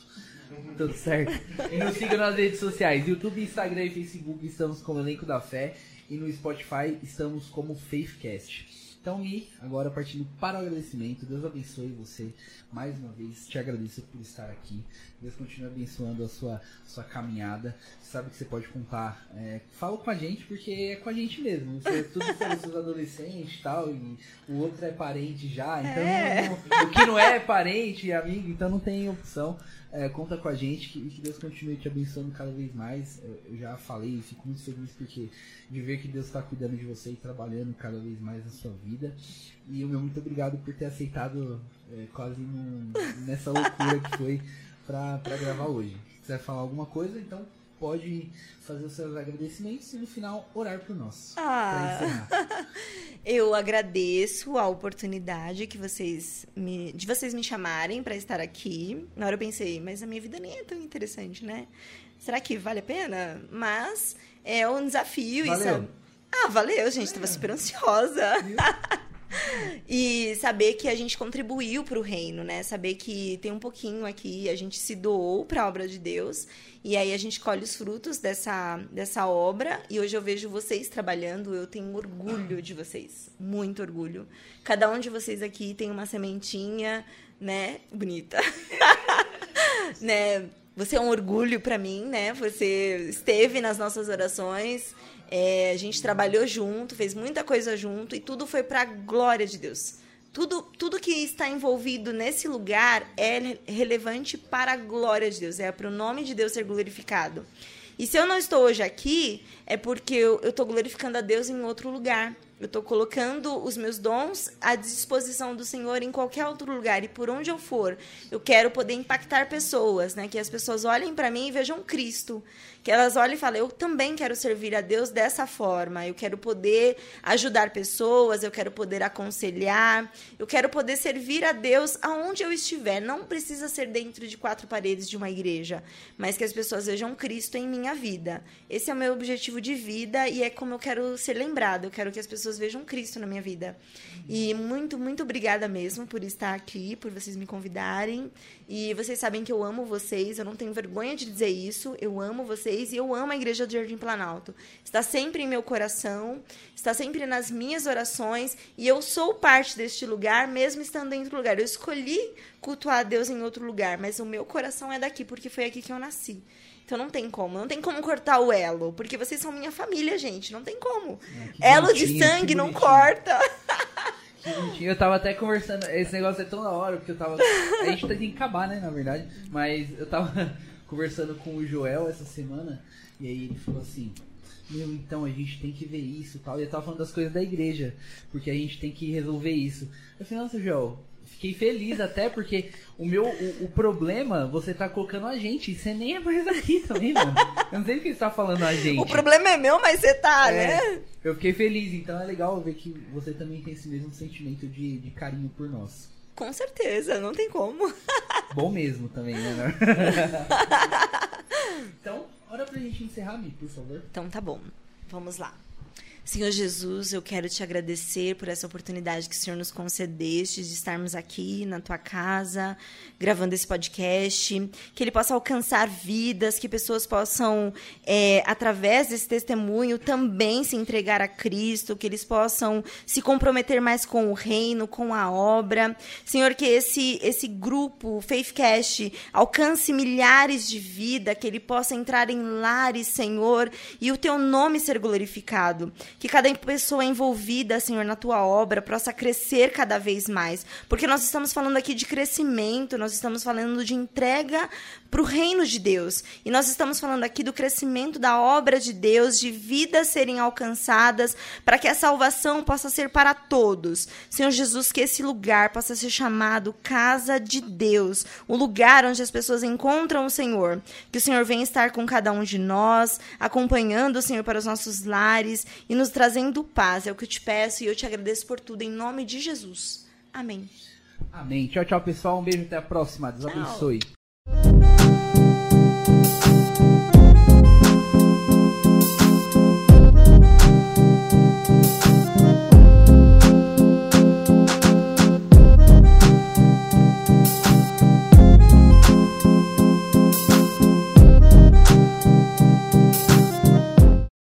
Tudo certo. E nos siga nas redes sociais: YouTube, Instagram e Facebook. Estamos como Elenco da Fé. E no Spotify estamos como Faithcast. Então, e agora partindo para o agradecimento. Deus abençoe você mais uma vez. Te agradeço por estar aqui. Deus continue abençoando a sua, sua caminhada. Você sabe que você pode contar. É, fala com a gente, porque é com a gente mesmo. Você, tudo foram seus adolescentes e tal. E o outro é parente já. Então, É. não- o que não é parente e amigo, então não tem opção. É, conta com a gente que, que Deus continue te abençoando cada vez mais. Eu, já falei e fico muito feliz porque de ver que Deus está cuidando de você e trabalhando cada vez mais na sua vida. E o meu muito obrigado por ter aceitado é, quase num- nessa loucura que foi pra, gravar hoje. Se quiser falar alguma coisa, então pode fazer os seus agradecimentos e no final orar por nós. Ah. Eu agradeço a oportunidade que vocês me, de vocês me chamarem para estar aqui. Na hora eu pensei, mas a minha vida nem é tão interessante, né? Será que vale a pena? Mas é um desafio. e Valeu. sabe- Ah, valeu, gente. Tava super ansiosa. E saber que a gente contribuiu para o reino, né? Saber que tem um pouquinho aqui, a gente se doou para a obra de Deus. E aí a gente colhe os frutos dessa, dessa obra. E hoje eu vejo vocês trabalhando, eu tenho orgulho de vocês. Muito orgulho. Cada um de vocês aqui tem uma sementinha, né? Bonita. né? Você é um orgulho para mim, né? Você esteve nas nossas orações. É, a gente trabalhou junto, fez muita coisa junto e tudo foi para a glória de Deus. Tudo, tudo que está envolvido nesse lugar é relevante para a glória de Deus, é para o nome de Deus ser glorificado. E se eu não estou hoje aqui, é porque eu estou glorificando a Deus em outro lugar. Eu estou colocando os meus dons à disposição do Senhor em qualquer outro lugar. E por onde eu for, eu quero poder impactar pessoas, né? Que as pessoas olhem para mim e vejam Cristo. Que elas olhem e falem, eu também quero servir a Deus dessa forma. Eu quero poder ajudar pessoas, eu quero poder aconselhar, eu quero poder servir a Deus aonde eu estiver. Não precisa ser dentro de quatro paredes de uma igreja, mas que as pessoas vejam Cristo em minha vida. Esse é o meu objetivo de vida e é como eu quero ser lembrada. Eu quero que as pessoas vejam Cristo na minha vida. E muito, muito obrigada mesmo por estar aqui, por vocês me convidarem. E vocês sabem que eu amo vocês, eu não tenho vergonha de dizer isso. Eu amo vocês e eu amo a Igreja do Jardim Planalto. Está sempre em meu coração, está sempre nas minhas orações e eu sou parte deste lugar, mesmo estando em outro lugar. Eu escolhi cultuar a Deus em outro lugar, mas o meu coração é daqui porque foi aqui que eu nasci. Então não tem como, não tem como cortar o elo, porque vocês são minha família, gente, não tem como. Que elo de sangue não corta. Eu tava até conversando, esse negócio é tão da hora, porque eu tava. A gente tem que acabar, né, na verdade. Mas eu tava conversando com o Joel essa semana, e aí ele falou assim. Meu, então a gente tem que ver isso e tal. E eu tava falando das coisas da igreja, porque a gente tem que resolver isso. Eu falei, nossa, Joel, fiquei feliz até porque o meu o, o problema você tá colocando a gente e você nem é mais aqui também, mano. Eu não sei o que você tá falando a gente. O problema é meu, mas você tá, É, né? Eu fiquei feliz, então é legal ver que você também tem esse mesmo sentimento de, de carinho por nós. Com certeza, não tem como. Bom mesmo também, né? então, hora pra gente encerrar, Mi, por favor. Então tá bom. Vamos lá. Senhor Jesus, eu quero te agradecer por essa oportunidade que o Senhor nos concedeste de estarmos aqui na tua casa, gravando esse podcast, que ele possa alcançar vidas, que pessoas possam, é, através desse testemunho, também se entregar a Cristo, que eles possam se comprometer mais com o reino, com a obra. Senhor, que esse, esse grupo, Faithcast, alcance milhares de vida, que ele possa entrar em lares, Senhor, e o teu nome ser glorificado. Que cada pessoa envolvida, Senhor, na tua obra possa crescer cada vez mais. Porque nós estamos falando aqui de crescimento, nós estamos falando de entrega para o reino de Deus. E nós estamos falando aqui do crescimento da obra de Deus, de vidas serem alcançadas, para que a salvação possa ser para todos. Senhor Jesus, que esse lugar possa ser chamado Casa de Deus, o lugar onde as pessoas encontram o Senhor. Que o Senhor venha estar com cada um de nós, acompanhando o Senhor para os nossos lares e nos trazendo paz. É o que eu te peço e eu te agradeço por tudo, em nome de Jesus. Amém. Amém. Tchau, tchau, pessoal. Um beijo até a próxima. Deus Tchau. you.